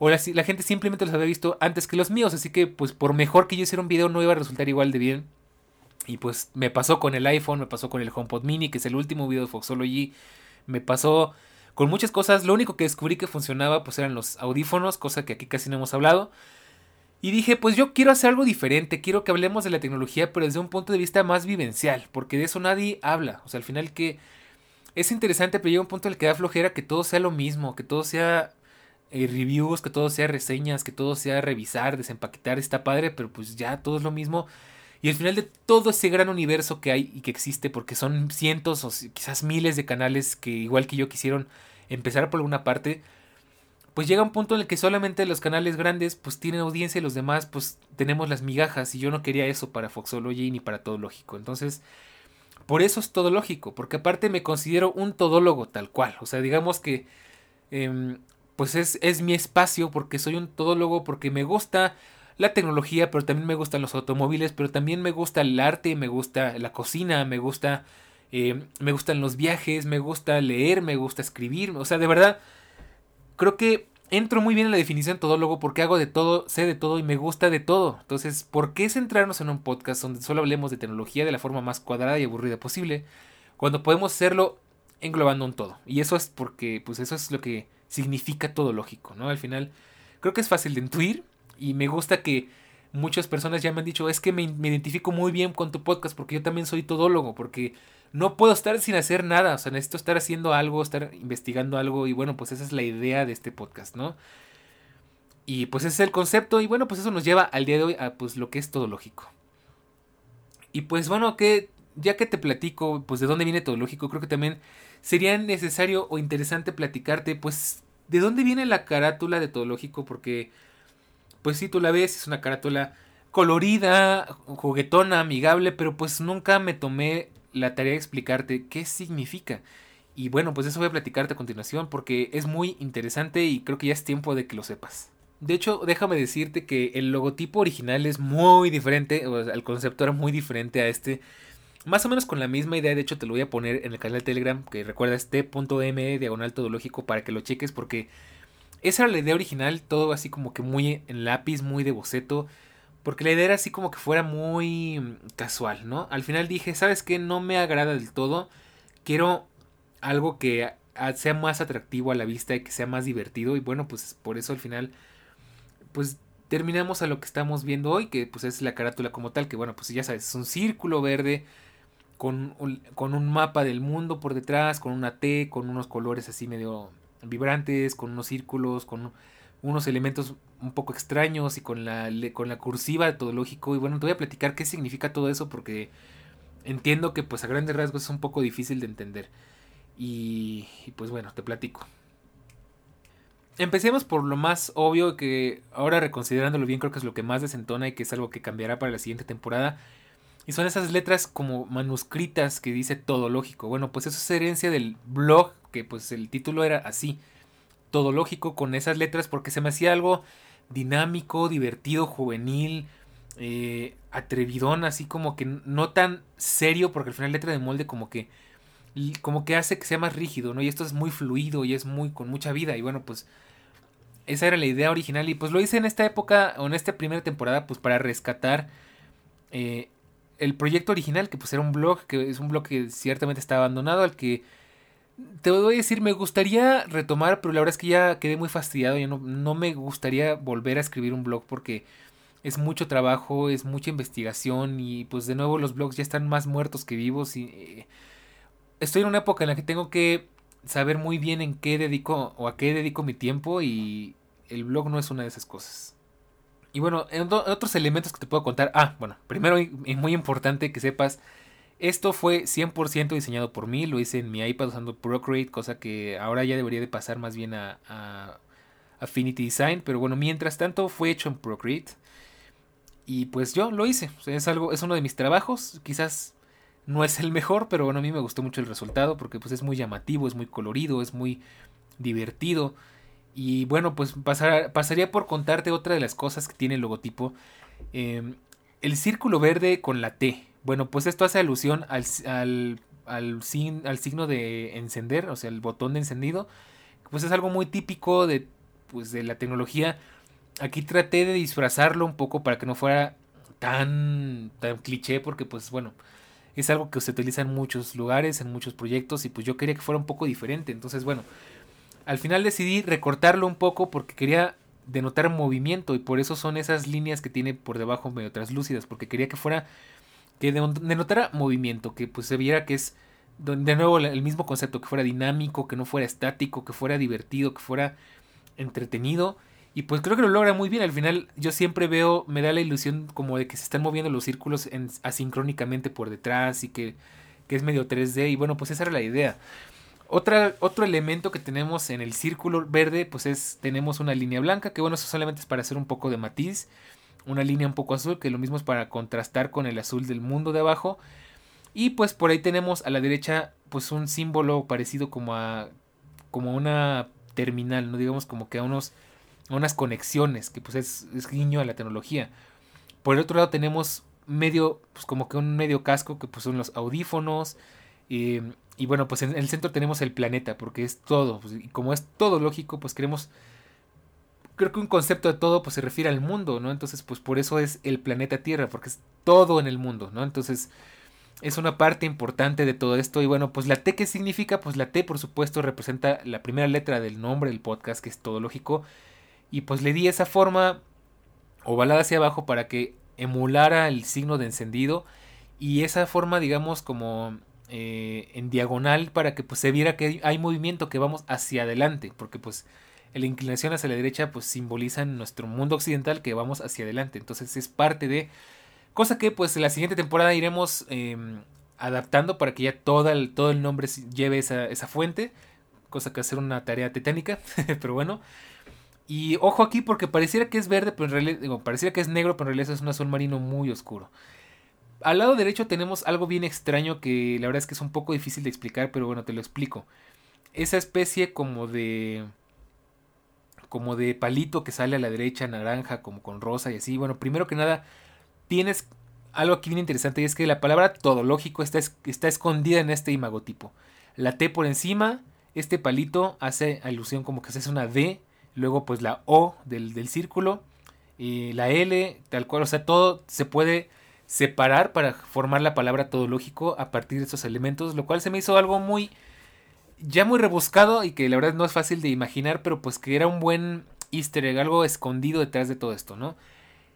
Speaker 1: o la, la, gente simplemente los había visto antes que los míos, así que pues por mejor que yo hiciera un video no iba a resultar igual de bien. Y pues me pasó con el iPhone, me pasó con el HomePod Mini, que es el último video de Foxology, me pasó con muchas cosas. Lo único que descubrí que funcionaba pues eran los audífonos, cosa que aquí casi no hemos hablado. Y dije, pues yo quiero hacer algo diferente, quiero que hablemos de la tecnología, pero desde un punto de vista más vivencial, porque de eso nadie habla. O sea, al final que es interesante, pero llega un punto en el que da flojera que todo sea lo mismo, que todo sea eh, reviews, que todo sea reseñas, que todo sea revisar, desempaquetar, está padre, pero pues ya todo es lo mismo. Y al final de todo ese gran universo que hay y que existe, porque son cientos o quizás miles de canales que igual que yo quisieron empezar por alguna parte, pues llega un punto en el que solamente los canales grandes pues tienen audiencia y los demás pues tenemos las migajas y yo no quería eso para Foxology ni para Todo Lógico. Entonces, por eso es Todo Lógico, porque aparte me considero un todólogo tal cual. O sea, digamos que em, pues es, es mi espacio porque soy un todólogo, porque me gusta la tecnología, pero también me gustan los automóviles, pero también me gusta el arte, me gusta la cocina, me gusta... Eh, me gustan los viajes, me gusta leer, me gusta escribir, o sea, de verdad, creo que entro muy bien en la definición todólogo porque hago de todo, sé de todo y me gusta de todo. Entonces, ¿por qué centrarnos en un podcast donde solo hablemos de tecnología de la forma más cuadrada y aburrida posible cuando podemos hacerlo englobando un todo? Y eso es porque, pues eso es lo que significa todo lógico, ¿no? Al final, creo que es fácil de intuir y me gusta que muchas personas ya me han dicho, es que me, identifico muy bien con tu podcast porque yo también soy todólogo, porque no puedo estar sin hacer nada, o sea, necesito estar haciendo algo, estar investigando algo y bueno, pues esa es la idea de este podcast, ¿no? Y pues ese es el concepto y bueno, pues eso nos lleva al día de hoy a pues lo que es todo lógico. Y pues bueno, que ya que te platico pues de dónde viene todo lógico, creo que también sería necesario o interesante platicarte pues de dónde viene la carátula de todo lógico porque pues si tú la ves, es una carátula colorida, juguetona, amigable, pero pues nunca me tomé la tarea de explicarte qué significa. Y bueno, pues eso voy a platicarte a continuación porque es muy interesante y creo que ya es tiempo de que lo sepas. De hecho, déjame decirte que el logotipo original es muy diferente, el concepto era muy diferente a este. Más o menos con la misma idea, de hecho te lo voy a poner en el canal de Telegram, que recuerda t.me diagonal todológico para que lo cheques porque esa era la idea original, todo así como que muy en lápiz, muy de boceto. Porque la idea era así como que fuera muy mm, casual, ¿no? Al final dije, ¿sabes qué? No me agrada del todo. Quiero algo que sea más atractivo a la vista y que sea más divertido. Y bueno, pues por eso al final, pues terminamos a lo que estamos viendo hoy, que pues es la carátula como tal, que bueno, pues ya sabes, es un círculo verde con, con un mapa del mundo por detrás, con una T, con unos colores así medio vibrantes, con unos círculos, con unos elementos un poco extraños y con la, con la cursiva de todo lógico. Y bueno, te voy a platicar qué significa todo eso porque entiendo que pues a grandes rasgos es un poco difícil de entender. Y, y pues bueno, te platico. Empecemos por lo más obvio que ahora reconsiderándolo bien creo que es lo que más desentona y que es algo que cambiará para la siguiente temporada. Y son esas letras como manuscritas que dice todo lógico. Bueno, pues eso es herencia del blog que pues el título era así, lógico con esas letras porque se me hacía algo dinámico, divertido, juvenil, eh, atrevidón, así como que no tan serio porque al final letra de molde como que como que hace que sea más rígido, ¿no? Y esto es muy fluido y es muy con mucha vida y bueno, pues esa era la idea original y pues lo hice en esta época o en esta primera temporada pues para rescatar eh, el proyecto original que pues era un blog que es un blog que ciertamente está abandonado al que te voy a decir, me gustaría retomar, pero la verdad es que ya quedé muy fastidiado. Ya no, no me gustaría volver a escribir un blog porque es mucho trabajo, es mucha investigación y pues de nuevo los blogs ya están más muertos que vivos y eh, estoy en una época en la que tengo que saber muy bien en qué dedico o a qué dedico mi tiempo y el blog no es una de esas cosas. Y bueno, en otros elementos que te puedo contar. Ah, bueno, primero y muy importante que sepas, esto fue 100% diseñado por mí, lo hice en mi iPad usando Procreate, cosa que ahora ya debería de pasar más bien a, Affinity Design, pero bueno, mientras tanto fue hecho en Procreate. Y pues yo lo hice, es algo es uno de mis trabajos, quizás no es el mejor, pero bueno, a mí me gustó mucho el resultado porque pues es muy llamativo, es muy colorido, es muy divertido. Y bueno, pues pasaría por contarte otra de las cosas que tiene el logotipo. Em, el círculo verde con la T. Bueno, pues esto hace alusión al, al, al, signo de encender, o sea, el botón de encendido. Pues es algo muy típico de, pues, de la tecnología. Aquí traté de disfrazarlo un poco para que no fuera tan, tan cliché, porque pues bueno, es algo que se utiliza en muchos lugares, en muchos proyectos, y pues yo quería que fuera un poco diferente. Entonces, bueno, al final decidí recortarlo un poco porque quería denotar movimiento y por eso son esas líneas que tiene por debajo medio translúcidas, porque quería que fuera, que denotara movimiento, que pues se viera que es de nuevo el mismo concepto, que fuera dinámico, que no fuera estático, que fuera divertido, que fuera entretenido. Y pues creo que lo logra muy bien. Al final yo siempre veo, me da la ilusión como de que se están moviendo los círculos en, asincrónicamente por detrás y que, que es medio 3D. Y bueno, pues esa era la idea. Otra, otro elemento que tenemos en el círculo verde, pues es, tenemos una línea blanca, que bueno, eso solamente es para hacer un poco de matiz. Una línea un poco azul, que lo mismo es para contrastar con el azul del mundo de abajo. Y pues por ahí tenemos a la derecha, pues un símbolo parecido como a, como una terminal, no digamos como que a unos, unas conexiones, que pues es, es guiño a la tecnología. Por el otro lado tenemos medio, pues como que un medio casco, que pues son los audífonos. Eh, y bueno, pues en el centro tenemos el planeta, porque es todo. Pues, y como es todo lógico, pues queremos. Creo que un concepto de todo pues se refiere al mundo, ¿no? Entonces, pues por eso es el planeta Tierra, porque es todo en el mundo, ¿no? Entonces, es una parte importante de todo esto. Y bueno, pues la T, ¿qué significa? Pues la T, por supuesto, representa la primera letra del nombre del podcast, que es todo lógico. Y pues le di esa forma ovalada hacia abajo para que emulara el signo de encendido. Y esa forma, digamos, como eh, en diagonal para que pues, se viera que hay movimiento, que vamos hacia adelante, porque pues la inclinación hacia la derecha pues simboliza en nuestro mundo occidental que vamos hacia adelante, entonces es parte de cosa que pues la siguiente temporada iremos em, adaptando para que ya todo el, todo el nombre lleve esa, esa fuente, cosa que hacer una tarea titánica, [LAUGHS] pero bueno. Y ojo aquí porque pareciera que es verde, pero en realidad, pareciera que es negro, pero en realidad es un azul marino muy oscuro al lado derecho tenemos algo bien extraño que la verdad es que es un poco difícil de explicar, pero bueno, te lo explico. Esa especie como de como de palito que sale a la derecha, naranja, como con rosa y así. Bueno, primero que nada, tienes algo aquí bien interesante y es que la palabra todológico está, está escondida en este imagotipo. La T por encima, este palito hace alusión como que se hace una D, luego pues la O del, del círculo, y la L, tal cual, o sea, todo se puede separar para formar la palabra todológico a partir de estos elementos, lo cual se me hizo algo muy ya muy rebuscado y que la verdad no es fácil de imaginar, pero pues que era un buen easter egg, algo escondido detrás de todo esto, ¿no?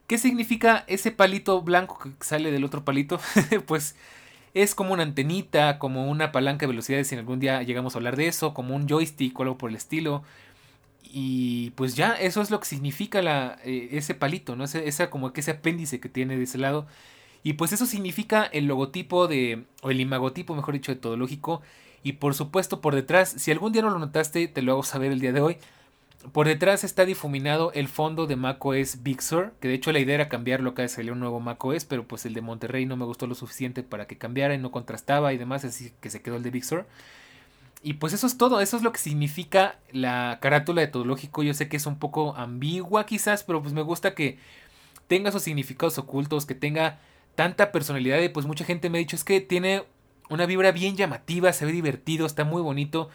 Speaker 1: ¿Qué significa ese palito blanco que sale del otro palito? [LAUGHS] pues es como una antenita, como una palanca de velocidades, si algún día llegamos a hablar de eso, como un joystick o algo por el estilo. Y pues ya, eso es lo que significa la, eh, ese palito, ¿no? Ese, esa, como que ese apéndice que tiene de ese lado. Y pues eso significa el logotipo de, o el imagotipo, mejor dicho, de Todológico. Y por supuesto, por detrás, si algún día no lo notaste, te lo hago saber el día de hoy. Por detrás está difuminado el fondo de macOS Big Sur, que de hecho la idea era cambiarlo vez salió un nuevo macOS, pero pues el de Monterrey no me gustó lo suficiente para que cambiara y no contrastaba y demás, así que se quedó el de Big Sur. Y pues eso es todo, eso es lo que significa la carátula de Todológico. Yo sé que es un poco ambigua quizás, pero pues me gusta que tenga esos significados ocultos, que tenga tanta personalidad y pues mucha gente me ha dicho es que tiene una vibra bien llamativa, se ve divertido, está muy bonito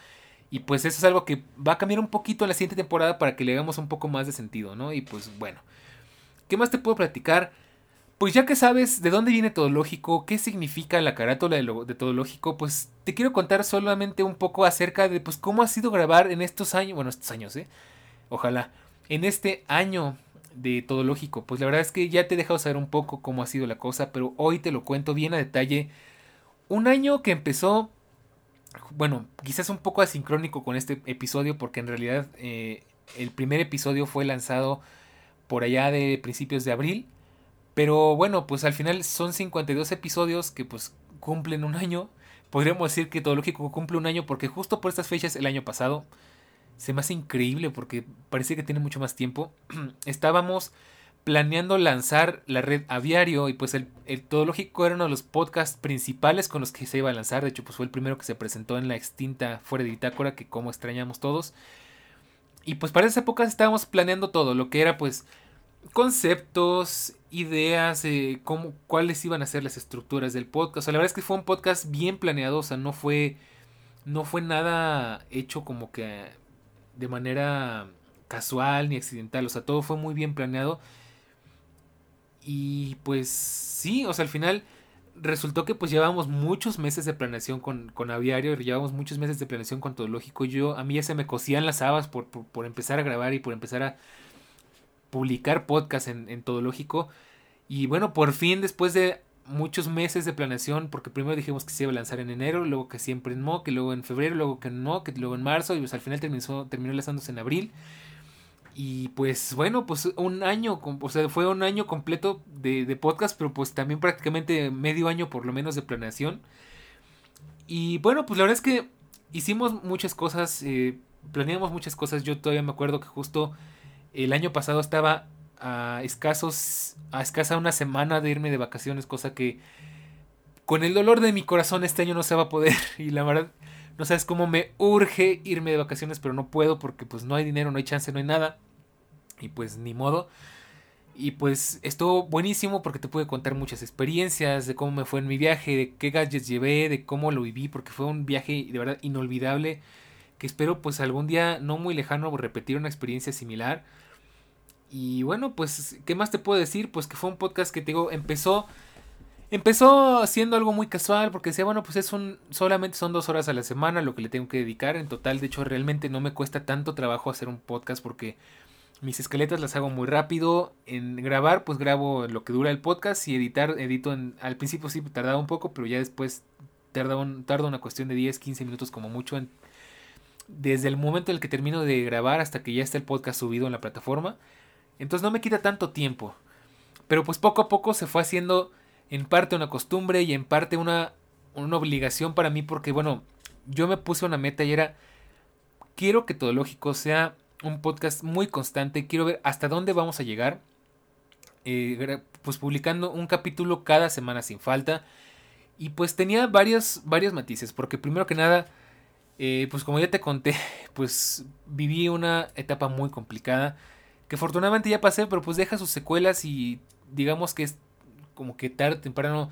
Speaker 1: y pues eso es algo que va a cambiar un poquito en la siguiente temporada para que le hagamos un poco más de sentido, ¿no? Y pues bueno, ¿qué más te puedo platicar? Pues ya que sabes de dónde viene todo lógico, qué significa la carátula de, de todo lógico, pues te quiero contar solamente un poco acerca de pues cómo ha sido grabar en estos años, bueno, estos años, ¿eh? Ojalá, en este año de todo lógico. Pues la verdad es que ya te he dejado saber un poco cómo ha sido la cosa, pero hoy te lo cuento bien a detalle. Un año que empezó bueno, quizás un poco asincrónico con este episodio porque en realidad eh, el primer episodio fue lanzado por allá de principios de abril. Pero bueno, pues al final son 52 episodios que pues cumplen un año. Podríamos decir que todo lógico cumple un año porque justo por estas fechas el año pasado se me hace increíble porque parece que tiene mucho más tiempo. [CLEARS THROAT] Estábamos planeando lanzar la red Aviario y pues el, el Todo Lógico era uno de los podcasts principales con los que se iba a lanzar. De hecho, pues fue el primero que se presentó en la extinta Fuera de Bitácora, que como extrañamos todos. Y pues para esa época estábamos planeando todo, lo que era pues conceptos, ideas, eh, cómo, cuáles iban a ser las estructuras del podcast. O sea, la verdad es que fue un podcast bien planeado, o sea, no fue, no fue nada hecho como que de manera casual ni accidental, o sea, todo fue muy bien planeado. Y pues sí, o sea, al final resultó que pues llevábamos muchos meses de planeación con, con Aviario, llevábamos muchos meses de planeación con Todo Lógico. Yo, a mí ya se me cosían las habas por, por, empezar a grabar y por empezar a publicar podcast en, en Todo Lógico. Y bueno, por fin, después de muchos meses de planeación, porque primero dijimos que se iba a lanzar en enero, luego que siempre en Mo, que luego en febrero, luego que no, que luego en marzo, y pues al final terminó, terminó lanzándose en abril. Y pues bueno, pues un año, o sea, fue un año completo de, podcast, pero pues también prácticamente medio año por lo menos de planeación. Y bueno, pues la verdad es que hicimos muchas cosas, eh, planeamos muchas cosas. Yo todavía me acuerdo que justo el año pasado estaba a escasos, a escasa una semana de irme de vacaciones, cosa que con el dolor de mi corazón este año no se va a poder. [LAUGHS] Y la verdad, no sabes cómo me urge irme de vacaciones, pero no puedo porque pues no hay dinero, no hay chance, no hay nada. Y pues ni modo. Y pues estuvo buenísimo porque te pude contar muchas experiencias de cómo me fue en mi viaje, de qué gadgets llevé, de cómo lo viví, porque fue un viaje de verdad inolvidable. Que espero pues algún día no muy lejano repetir una experiencia similar. Y bueno, pues, ¿qué más te puedo decir? Pues que fue un podcast que te digo, empezó Empezó haciendo algo muy casual porque decía, bueno, pues es un, solamente son dos horas a la semana lo que le tengo que dedicar. En total, de hecho, realmente no me cuesta tanto trabajo hacer un podcast porque mis escaletas las hago muy rápido. En grabar, pues grabo lo que dura el podcast y editar, edito en, al principio sí tardaba un poco, pero ya después tarda, un, tarda una cuestión de 10, 15 minutos como mucho. Desde el momento en el que termino de grabar hasta que ya está el podcast subido en la plataforma. Entonces no me quita tanto tiempo. Pero pues poco a poco se fue haciendo en parte una costumbre y en parte una, una obligación para mí porque bueno, yo me puse una meta y era, quiero que Todo Lógico sea un podcast muy constante, quiero ver hasta dónde vamos a llegar, eh, pues publicando un capítulo cada semana sin falta. Y pues tenía varios, matices, porque primero que nada, eh, pues como ya te conté, [LAUGHS] pues viví una etapa muy complicada, que afortunadamente ya pasé, pero pues deja sus secuelas y digamos que como que tarde o temprano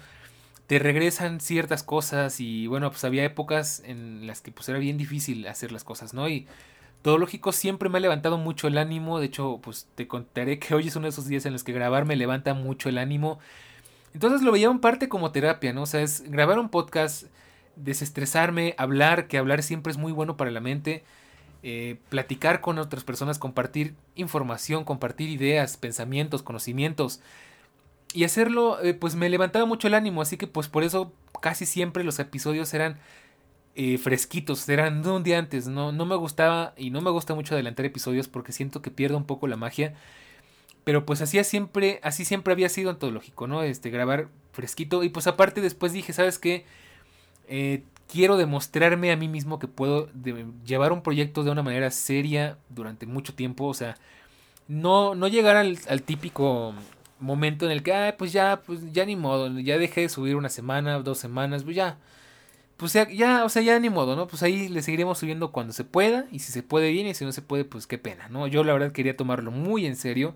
Speaker 1: te regresan ciertas cosas y bueno, pues había épocas en las que pues era bien difícil hacer las cosas, ¿no? Y todo lógico siempre me ha levantado mucho el ánimo, de hecho pues te contaré que hoy es uno de esos días en los que grabar me levanta mucho el ánimo. Entonces lo veía en parte como terapia, ¿no? O sea, es grabar un podcast, desestresarme, hablar, que hablar siempre es muy bueno para la mente. Eh, platicar con otras personas, compartir información, compartir ideas, pensamientos, conocimientos y hacerlo, eh, pues me levantaba mucho el ánimo, así que pues por eso casi siempre los episodios eran eh, fresquitos, eran de un día antes, no, no me gustaba y no me gusta mucho adelantar episodios porque siento que pierdo un poco la magia, pero pues así siempre, así siempre había sido antológico, ¿no? Este, grabar fresquito y pues aparte después dije, ¿sabes qué? Eh, quiero demostrarme a mí mismo que puedo llevar un proyecto de una manera seria durante mucho tiempo, o sea, no, no llegar al, al típico momento en el que, ah, pues ya, pues ya ni modo, ya dejé de subir una semana, dos semanas, pues ya, pues ya, ya, o sea, ya ni modo, ¿no? Pues ahí le seguiremos subiendo cuando se pueda, y si se puede bien, y si no se puede, pues qué pena, ¿no? Yo la verdad quería tomarlo muy en serio,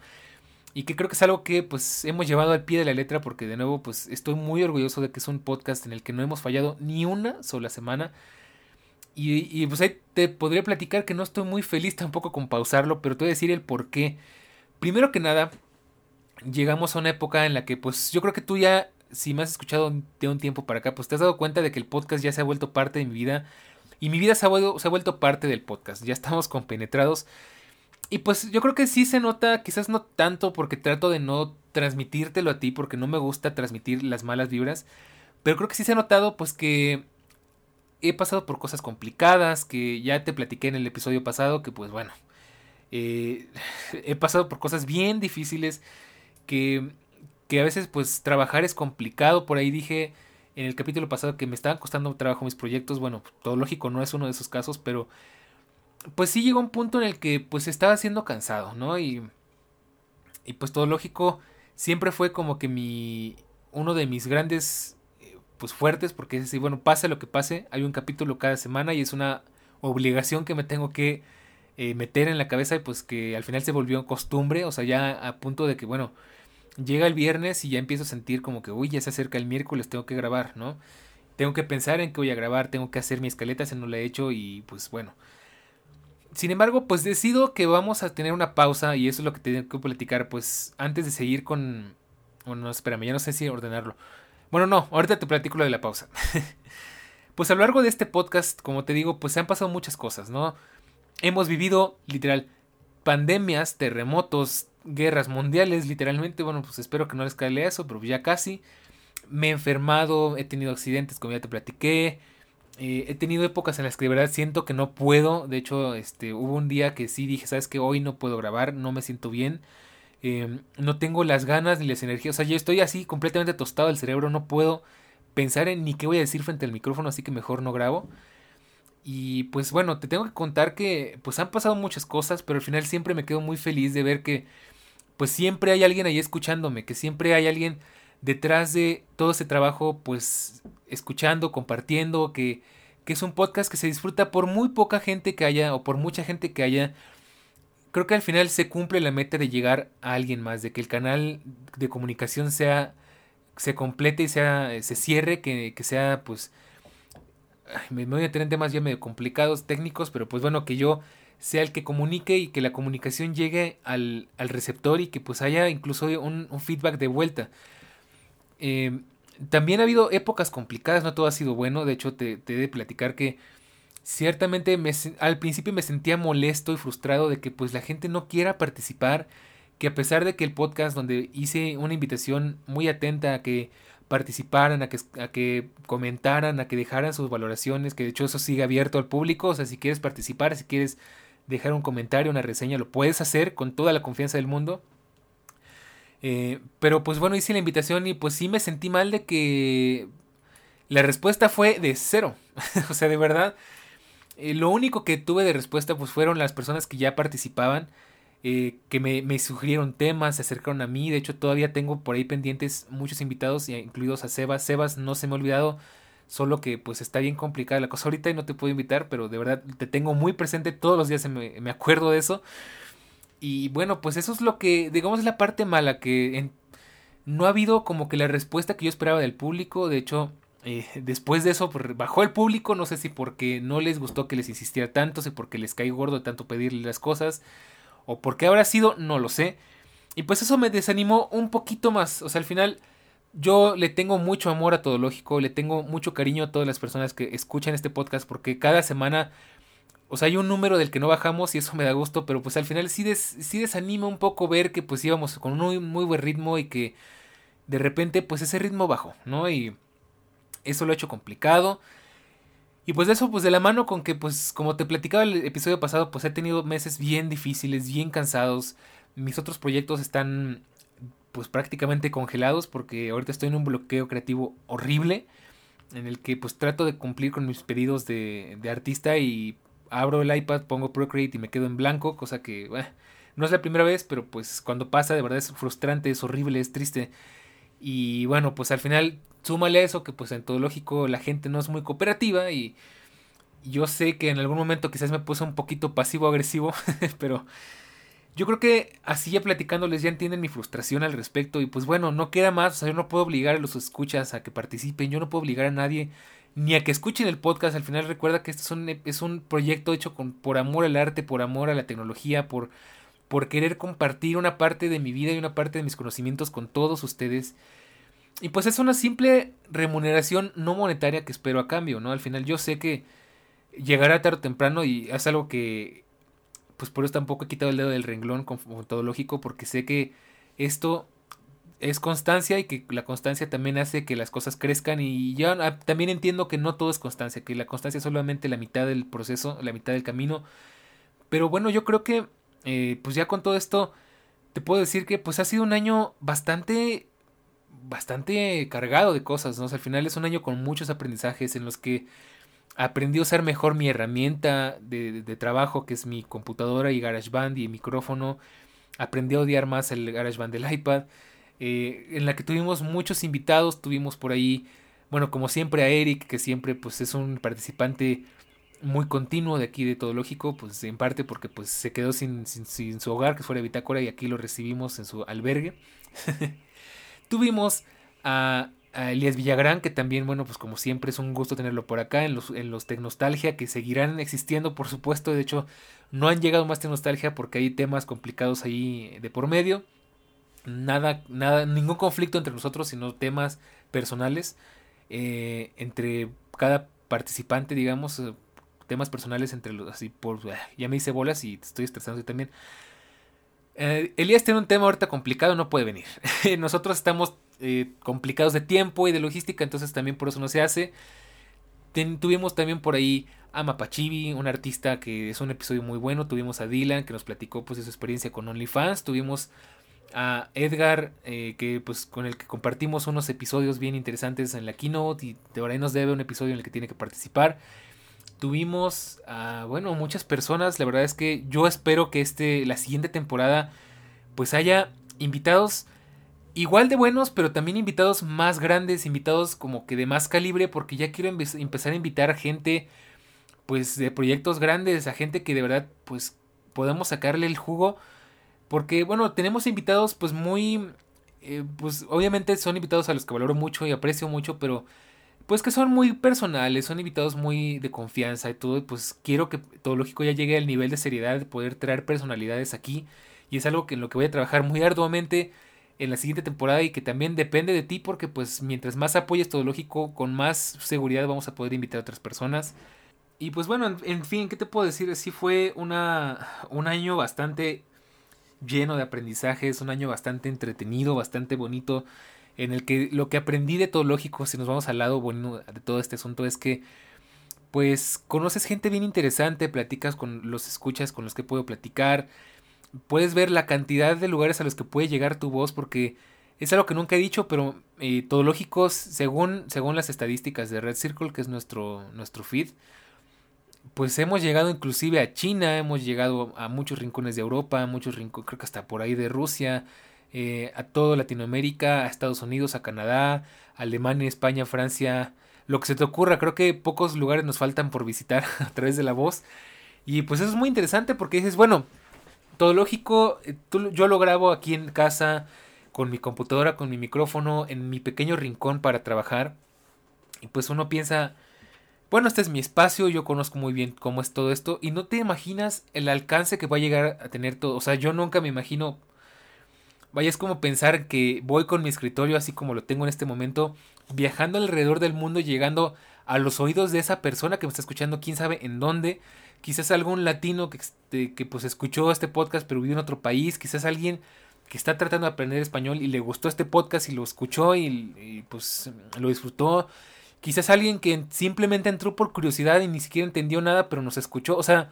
Speaker 1: y que creo que es algo que pues hemos llevado al pie de la letra, porque de nuevo, pues estoy muy orgulloso de que es un podcast en el que no hemos fallado ni una sola semana. Y, y pues ahí te podría platicar que no estoy muy feliz tampoco con pausarlo, pero te voy a decir el por qué. Primero que nada, llegamos a una época en la que pues yo creo que tú ya, si me has escuchado de un tiempo para acá, pues te has dado cuenta de que el podcast ya se ha vuelto parte de mi vida. Y mi vida se ha vuelto, parte del podcast. Ya estamos compenetrados. Y pues yo creo que sí se nota, quizás no tanto porque trato de no transmitírtelo a ti, porque no me gusta transmitir las malas vibras. Pero creo que sí se ha notado pues que he pasado por cosas complicadas que ya te platiqué en el episodio pasado, que pues bueno, eh, [LAUGHS] he pasado por cosas bien difíciles que, que a veces pues trabajar es complicado. Por ahí dije en el capítulo pasado que me estaban costando trabajo mis proyectos. Bueno, todo lógico no es uno de esos casos, pero pues sí llegó un punto en el que pues estaba siendo cansado, ¿no? Y, y pues todo lógico siempre fue como que mi uno de mis grandes eh, pues fuertes porque es decir, bueno, pase lo que pase, hay un capítulo cada semana y es una obligación que me tengo que eh, meter en la cabeza y pues que al final se volvió costumbre, o sea, ya a punto de que, bueno, llega el viernes y ya empiezo a sentir como que, uy, ya se acerca el miércoles, tengo que grabar, ¿no? Tengo que pensar en qué voy a grabar, tengo que hacer mi escaleta, si no la he hecho y pues bueno. Sin embargo, pues decido que vamos a tener una pausa y eso es lo que tengo que platicar, pues antes de seguir con... Bueno, no, espérame, ya no sé si ordenarlo. Bueno, no, ahorita te platico lo de la pausa. [LAUGHS] pues a lo largo de este podcast, como te digo, pues se han pasado muchas cosas, ¿no? hemos vivido literal pandemias, terremotos, guerras mundiales, literalmente, bueno, pues espero que no les caiga eso, pero ya casi. Me he enfermado, he tenido accidentes, como ya te platiqué. Eh, he tenido épocas en las que de verdad siento que no puedo. De hecho, este, hubo un día que sí dije, sabes que hoy no puedo grabar, no me siento bien. Em, no tengo las ganas ni las energías. O sea, yo estoy así completamente tostado el cerebro. No puedo pensar en ni qué voy a decir frente al micrófono, así que mejor no grabo. Y pues bueno, te tengo que contar que pues han pasado muchas cosas, pero al final siempre me quedo muy feliz de ver que pues siempre hay alguien ahí escuchándome, que siempre hay alguien detrás de todo ese trabajo pues escuchando, compartiendo, que, que es un podcast que se disfruta por muy poca gente que haya o por mucha gente que haya. Creo que al final se cumple la meta de llegar a alguien más, de que el canal de comunicación sea se complete y sea se cierre, que, que sea pues me voy a tener temas ya medio complicados, técnicos, pero pues bueno, que yo sea el que comunique y que la comunicación llegue al, receptor y que pues haya incluso un, feedback de vuelta. Eh, también ha habido épocas complicadas, no todo ha sido bueno, de hecho te, te he de platicar que ciertamente me, al principio me sentía molesto y frustrado de que pues la gente no quiera participar, que a pesar de que el podcast donde hice una invitación muy atenta a que participaran, a que, a que comentaran, a que dejaran sus valoraciones, que de hecho eso sigue abierto al público, o sea, si quieres participar, si quieres dejar un comentario, una reseña, lo puedes hacer con toda la confianza del mundo. Eh, pero pues bueno, hice la invitación y pues sí me sentí mal de que la respuesta fue de cero. [LAUGHS] o sea, de verdad, eh, lo único que tuve de respuesta pues fueron las personas que ya participaban. Eh, que me, me, sugirieron temas, se acercaron a mí. De hecho, todavía tengo por ahí pendientes muchos invitados, incluidos a Sebas. Sebas no se me ha olvidado, solo que pues está bien complicada la cosa ahorita y no te puedo invitar, pero de verdad te tengo muy presente. Todos los días me, me acuerdo de eso. Y bueno, pues eso es lo que, digamos, es la parte mala, que no ha habido como que la respuesta que yo esperaba del público. De hecho, eh, después de eso bajó el público, no sé si porque no les gustó que les insistiera tanto, si porque les cae gordo tanto pedirle las cosas o por qué habrá sido, no lo sé. Y pues eso me desanimó un poquito más. O sea, al final yo le tengo mucho amor a Todo Lógico, le tengo mucho cariño a todas las personas que escuchan este podcast porque cada semana, o sea, hay un número del que no bajamos y eso me da gusto, pero pues al final sí, sí desanima un poco ver que pues íbamos con un muy, muy buen ritmo y que de repente pues ese ritmo bajó, ¿no? Y eso lo ha hecho complicado. Y pues de eso, pues de la mano con que, pues como te platicaba el episodio pasado, pues he tenido meses bien difíciles, bien cansados. Mis otros proyectos están pues prácticamente congelados porque ahorita estoy en un bloqueo creativo horrible en el que pues trato de cumplir con mis pedidos de, artista y abro el iPad, pongo Procreate y me quedo en blanco, cosa que no es la primera vez, pero pues cuando pasa de verdad es frustrante, es horrible, es triste. Y bueno, pues al final súmale eso que pues en todo lógico la gente no es muy cooperativa y yo sé que en algún momento quizás me puse un poquito pasivo agresivo, [LAUGHS] pero yo creo que así ya platicándoles ya entienden mi frustración al respecto y pues bueno, no queda más, o sea, yo no puedo obligar a los escuchas a que participen, yo no puedo obligar a nadie ni a que escuchen el podcast, al final recuerda que esto es un, es un proyecto hecho con, por amor al arte, por amor a la tecnología, por, por querer compartir una parte de mi vida y una parte de mis conocimientos con todos ustedes y pues es una simple remuneración no monetaria que espero a cambio, ¿no? Al final yo sé que llegará tarde o temprano y es algo que, pues por eso tampoco he quitado el dedo del renglón con, todo lógico, porque sé que esto es constancia y que la constancia también hace que las cosas crezcan y yo ah, también entiendo que no todo es constancia, que la constancia es solamente la mitad del proceso, la mitad del camino. Pero bueno, yo creo que eh, pues ya con todo esto te puedo decir que pues ha sido un año bastante bastante cargado de cosas, ¿no? al final es un año con muchos aprendizajes en los que aprendí a usar mejor mi herramienta de, de trabajo que es mi computadora y GarageBand y el micrófono. Aprendí a odiar más el GarageBand del iPad. Eh, en la que tuvimos muchos invitados, tuvimos por ahí, bueno, como siempre a Eric, que siempre pues es un participante muy continuo de aquí de Todo Lógico, pues en parte porque pues se quedó sin, sin, su hogar, que fuera Bitácora, y aquí lo recibimos en su albergue. [LAUGHS] tuvimos a, Elías Villagrán, que también, bueno, pues como siempre es un gusto tenerlo por acá, en los, en los Tecnostalgia, que seguirán existiendo, por supuesto, de hecho no han llegado más Tecnostalgia porque hay temas complicados ahí de por medio. Nada, nada, ningún conflicto entre nosotros, sino temas personales. Eh, entre cada participante, digamos, eh, temas personales entre los, así por, ya me hice bolas y estoy estresando también. Eh, Elías tiene un tema ahorita complicado, no puede venir. [LAUGHS] Nosotros estamos complicados de tiempo y de logística, entonces también por eso no se hace. tuvimos también por ahí a Mapachibi, un artista que es un episodio muy bueno. Tuvimos a Dylan que nos platicó pues de su experiencia con OnlyFans. Tuvimos a Edgar, eh, que pues con el que compartimos unos episodios bien interesantes en la keynote y de ahora nos debe un episodio en el que tiene que participar. Tuvimos a, bueno, muchas personas, la verdad es que yo espero que este, la siguiente temporada pues haya invitados igual de buenos, pero también invitados más grandes, invitados como que de más calibre, porque ya quiero empezar a invitar gente pues de proyectos grandes, a gente que de verdad pues podamos sacarle el jugo porque, bueno, tenemos invitados pues muy... Eh, pues obviamente son invitados a los que valoro mucho y aprecio mucho, pero pues que son muy personales, son invitados muy de confianza y todo, pues quiero que todo lógico ya llegue al nivel de seriedad de poder traer personalidades aquí y es algo que en lo que voy a trabajar muy arduamente en la siguiente temporada y que también depende de ti porque pues mientras más apoyes todo lógico con más seguridad vamos a poder invitar a otras personas. Y pues bueno en, fin qué te puedo decir sí fue una un año bastante lleno de aprendizajes, un año bastante entretenido, bastante bonito, en el que lo que aprendí de todo lógico, si nos vamos al lado bueno de todo este asunto, es que pues conoces gente bien interesante, platicas con los escuchas con los que puedo platicar, puedes ver la cantidad de lugares a los que puede llegar tu voz, porque es algo que nunca he dicho, pero eh, según, según las estadísticas de Red Circle, que es nuestro, nuestro feed, pues hemos llegado inclusive a China, hemos llegado a muchos rincones de Europa, muchos rincones, creo que hasta por ahí de Rusia, eh, a toda Latinoamérica, a Estados Unidos, a Canadá, Alemania, España, Francia, lo que se te ocurra, creo que pocos lugares nos faltan por visitar [LAUGHS] a través de la voz. Y pues eso es muy interesante porque dices, bueno, todo lógico, eh, yo lo grabo aquí en casa, con mi computadora, con mi micrófono, en mi pequeño rincón para trabajar. Y pues uno piensa, bueno, este es mi espacio, yo conozco muy bien cómo es todo esto y no te imaginas el alcance que va a llegar a tener todo. O sea, yo nunca me imagino, vaya, es como pensar que voy con mi escritorio así como lo tengo en este momento, viajando alrededor del mundo, llegando a los oídos de esa persona que me está escuchando, quién sabe en dónde. Quizás algún latino que, este, que pues escuchó este podcast pero vive en otro país, quizás alguien que está tratando de aprender español y le gustó este podcast y lo escuchó y, y pues lo disfrutó Quizás alguien que simplemente entró por curiosidad y ni siquiera entendió nada, pero nos escuchó. O sea,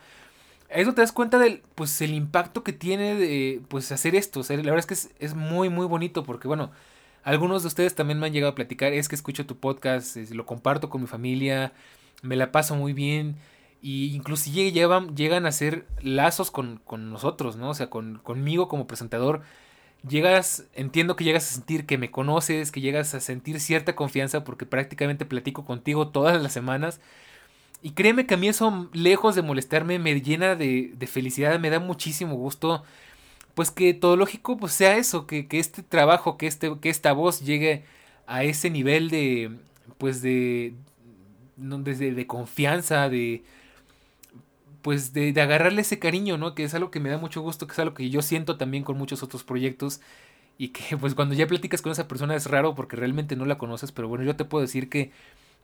Speaker 1: eso te das cuenta del pues el impacto que tiene de pues hacer esto. La verdad es que es, muy muy bonito porque bueno, algunos de ustedes también me han llegado a platicar, es que escucho tu podcast, lo comparto con mi familia, me la paso muy bien y incluso llegan, llegan a ser lazos con, con nosotros, ¿no? O sea, con, conmigo como presentador llegas, entiendo que llegas a sentir que me conoces, que llegas a sentir cierta confianza porque prácticamente platico contigo todas las semanas. Y créeme que a mí eso, lejos de molestarme, me llena de, de felicidad, me da muchísimo gusto. Pues que todo lógico pues sea eso, que, que este trabajo, que, este, que esta voz llegue a ese nivel de, pues de, de, de confianza, de, pues de, de, agarrarle ese cariño, ¿no? Que es algo que me da mucho gusto, que es algo que yo siento también con muchos otros proyectos y que pues cuando ya platicas con esa persona es raro porque realmente no la conoces, pero bueno, yo te puedo decir que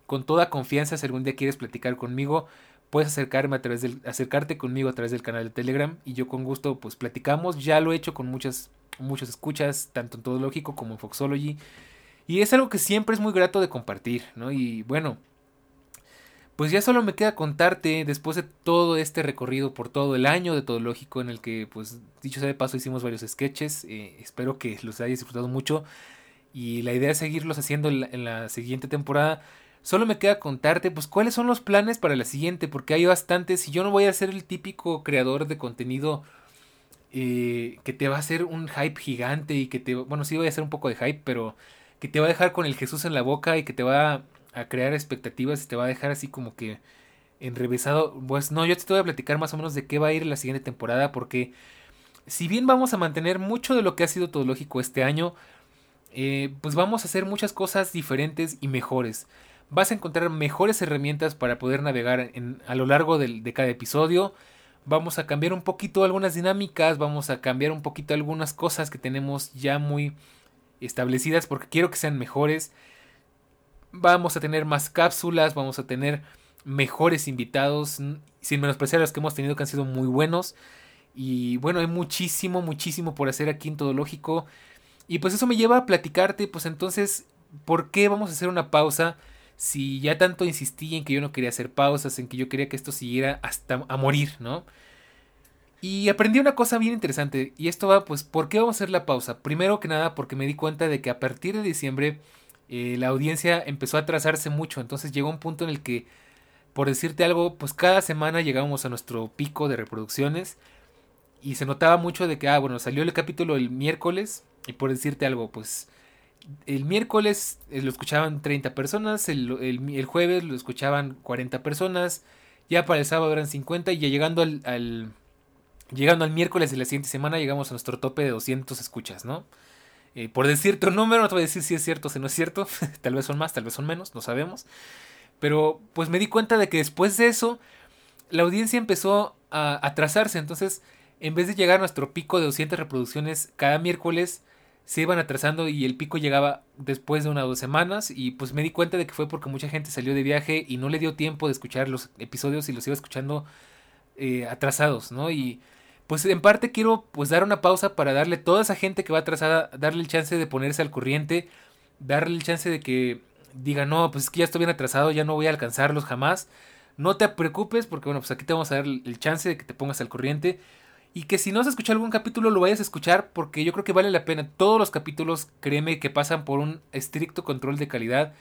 Speaker 1: con toda confianza si algún día quieres platicar conmigo, puedes acercarme a través del, acercarte conmigo a través del canal de Telegram y yo con gusto pues platicamos. Ya lo he hecho con muchas, muchas escuchas, tanto en Todo Lógico como en Foxology. Y es algo que siempre es muy grato de compartir, ¿no? Y bueno, pues ya solo me queda contarte, después de todo este recorrido por todo el año de Todo Lógico, en el que, pues, dicho sea de paso, hicimos varios sketches. Eh, espero que los hayas disfrutado mucho. Y la idea es seguirlos haciendo en la, siguiente temporada. Solo me queda contarte, pues, cuáles son los planes para la siguiente, porque hay bastantes. Y yo no voy a ser el típico creador de contenido eh, que te va a hacer un hype gigante y que te. Bueno, sí voy a hacer un poco de hype, pero que te va a dejar con el Jesús en la boca y que te va a crear expectativas y te va a dejar así como que enrevesado. Pues no, yo te voy a platicar más o menos de qué va a ir la siguiente temporada porque si bien vamos a mantener mucho de lo que ha sido todo lógico este año, eh, pues vamos a hacer muchas cosas diferentes y mejores. Vas a encontrar mejores herramientas para poder navegar a lo largo de cada episodio. Vamos a cambiar un poquito algunas dinámicas, vamos a cambiar un poquito algunas cosas que tenemos ya muy establecidas porque quiero que sean mejores. Vamos a tener más cápsulas, vamos a tener mejores invitados, sin menospreciar los que hemos tenido que han sido muy buenos. Y bueno, hay muchísimo, muchísimo por hacer aquí en Todo Lógico. Y pues eso me lleva a platicarte, pues entonces, ¿por qué vamos a hacer una pausa? Si ya tanto insistí en que yo no quería hacer pausas, en que yo quería que esto siguiera hasta a morir, ¿no? Y aprendí una cosa bien interesante. Y esto va, pues, ¿por qué vamos a hacer la pausa? Primero que nada, porque me di cuenta de que a partir de diciembre eh, la audiencia empezó a atrasarse mucho. Entonces llegó un punto en el que, por decirte algo, pues cada semana llegábamos a nuestro pico de reproducciones. Y se notaba mucho de que, ah, bueno, salió el capítulo el miércoles. Y por decirte algo, pues el miércoles eh, lo escuchaban 30 personas, el, el, jueves lo escuchaban 40 personas, ya para el sábado eran 50 y ya llegando al, llegando al miércoles de la siguiente semana llegamos a nuestro tope de 200 escuchas, ¿no? Eh, por decirte un número, no te voy a decir si es cierto o si no es cierto. [LAUGHS] tal vez son más, tal vez son menos, no sabemos. Pero pues me di cuenta de que después de eso, la audiencia empezó a atrasarse. Entonces, en vez de llegar a nuestro pico de 200 reproducciones cada miércoles, se iban atrasando y el pico llegaba después de una o dos semanas. Y pues me di cuenta de que fue porque mucha gente salió de viaje y no le dio tiempo de escuchar los episodios y los iba escuchando eh, atrasados, ¿no? Y pues en parte quiero pues dar una pausa para darle a toda esa gente que va atrasada, darle el chance de ponerse al corriente, darle el chance de que diga, no, pues es que ya estoy bien atrasado, ya no voy a alcanzarlos jamás. No te preocupes porque bueno, pues aquí te vamos a dar el chance de que te pongas al corriente. Y que si no has escuchado algún capítulo lo vayas a escuchar porque yo creo que vale la pena. Todos los capítulos, créeme que pasan por un estricto control de calidad.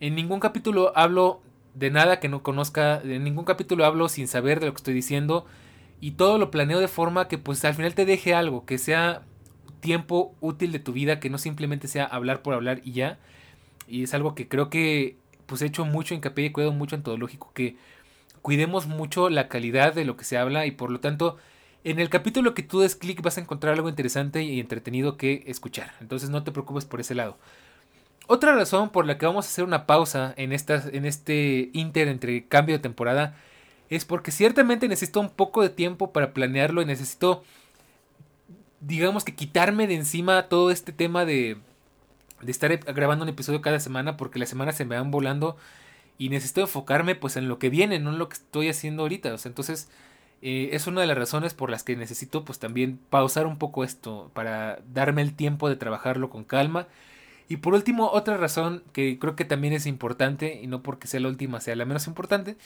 Speaker 1: En ningún capítulo hablo de nada que no conozca, en ningún capítulo hablo sin saber de lo que estoy diciendo y todo lo planeo de forma que pues al final te deje algo, que sea tiempo útil de tu vida, que no simplemente sea hablar por hablar y ya. Y es algo que creo que pues he hecho mucho hincapié y cuido mucho en todo lógico, que cuidemos mucho la calidad de lo que se habla y por lo tanto en el capítulo que tú des clic vas a encontrar algo interesante y entretenido que escuchar. Entonces no te preocupes por ese lado. Otra razón por la que vamos a hacer una pausa en, esta, en este inter entre cambio de temporada es porque ciertamente necesito un poco de tiempo para planearlo y necesito, digamos que quitarme de encima todo este tema de, de estar grabando un episodio cada semana porque las semanas se me van volando y necesito enfocarme pues en lo que viene, no en lo que estoy haciendo ahorita. Entonces eh, es una de las razones por las que necesito pues también pausar un poco esto para darme el tiempo de trabajarlo con calma. Y por último, otra razón que creo que también es importante, y no porque sea la última, sea la menos importante,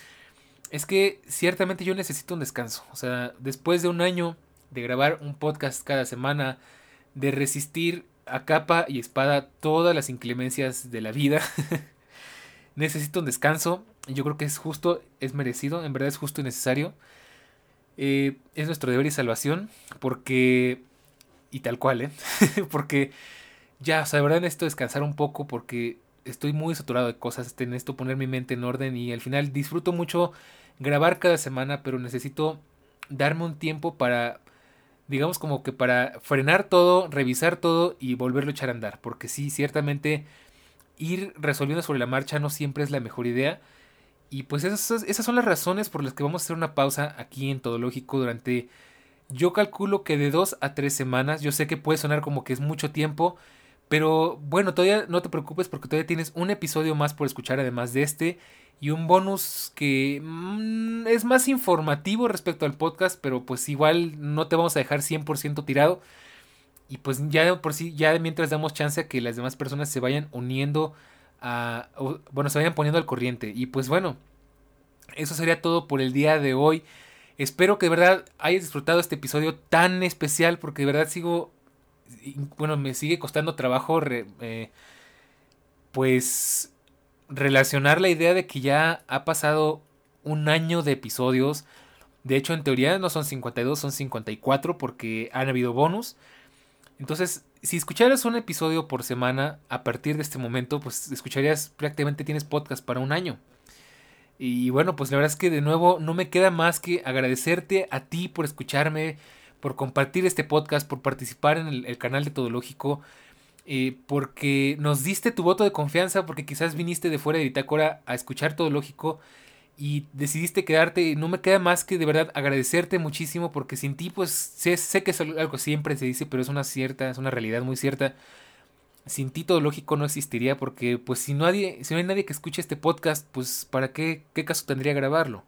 Speaker 1: es que ciertamente yo necesito un descanso. O sea, después de un año de grabar un podcast cada semana, de resistir a capa y espada todas las inclemencias de la vida, [LAUGHS] necesito un descanso. Yo creo que es justo, es merecido, en verdad es justo y necesario. Eh, es nuestro deber y salvación, porque... Y tal cual, ¿eh? [LAUGHS] porque ya, o sea, de verdad necesito descansar un poco porque estoy muy saturado de cosas, necesito poner mi mente en orden y al final disfruto mucho grabar cada semana, pero necesito darme un tiempo para, digamos como que para frenar todo, revisar todo y volverlo a echar a andar. Porque sí, ciertamente ir resolviendo sobre la marcha no siempre es la mejor idea. Y pues esas, esas son las razones por las que vamos a hacer una pausa aquí en Todo Lógico durante, yo calculo que de dos a tres semanas. Yo sé que puede sonar como que es mucho tiempo, Pero bueno, todavía no te preocupes porque todavía tienes un episodio más por escuchar además de este y un bonus que mm, es más informativo respecto al podcast, pero pues igual no te vamos a dejar 100% tirado. Y pues ya por sí, ya mientras damos chance a que las demás personas se vayan uniendo bueno, se vayan poniendo al corriente. Y pues bueno, eso sería todo por el día de hoy. Espero que de verdad hayas disfrutado este episodio tan especial porque de verdad sigo, bueno, me sigue costando trabajo, eh, pues, relacionar la idea de que ya ha pasado un año de episodios. De hecho, en teoría no son 52, son 54 porque han habido bonus. Entonces, si escucharas un episodio por semana a partir de este momento, pues escucharías prácticamente tienes podcast para un año. Y bueno, pues la verdad es que de nuevo no me queda más que agradecerte a ti por escucharme, por compartir este podcast, por participar en el, canal de Todológico, eh, porque nos diste tu voto de confianza, porque quizás viniste de fuera de Bitácora a escuchar Todológico y decidiste quedarte. No me queda más que de verdad agradecerte muchísimo, porque sin ti, pues sé, sé que es algo siempre se dice, pero es una cierta, es una realidad muy cierta sin ti todo lógico no existiría porque pues si nadie, si no hay nadie que escuche este podcast, pues para qué, qué caso tendría grabarlo.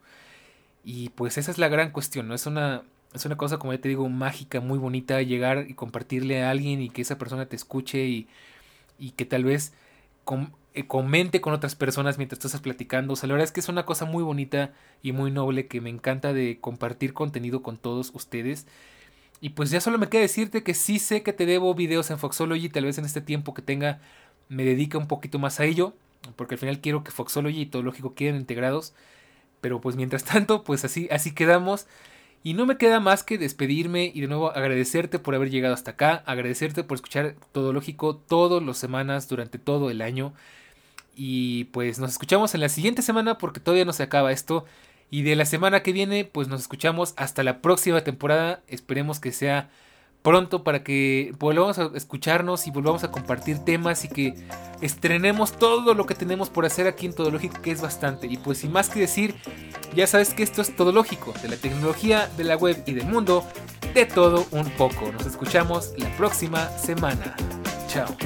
Speaker 1: Y pues esa es la gran cuestión, ¿no? Es una, es una cosa, como ya te digo, mágica, muy bonita, llegar y compartirle a alguien y que esa persona te escuche y, y que tal vez eh, comente con otras personas mientras tú estás platicando. O sea, la verdad es que es una cosa muy bonita y muy noble que me encanta de compartir contenido con todos ustedes. Y pues ya solo me queda decirte que sí sé que te debo videos en Foxology, tal vez en este tiempo que tenga me dedique un poquito más a ello, porque al final quiero que Foxology y todo lógico queden integrados. Pero pues mientras [LAUGHS] tanto, pues así, así quedamos. Y no me queda más que despedirme y de nuevo agradecerte por haber llegado hasta acá, agradecerte por escuchar todo lógico todas las semanas durante todo el año. Y pues nos escuchamos en la siguiente semana porque todavía no se acaba esto. Y de la semana que viene, pues nos escuchamos hasta la próxima temporada. Esperemos que sea pronto para que volvamos a escucharnos y volvamos a compartir temas y que estrenemos todo lo que tenemos por hacer aquí en Todo Lógico, que es bastante. Y pues sin más que decir, ya sabes que esto es Todo Lógico, de la tecnología, de la web y del mundo, de todo un poco. Nos escuchamos la próxima semana. Chao.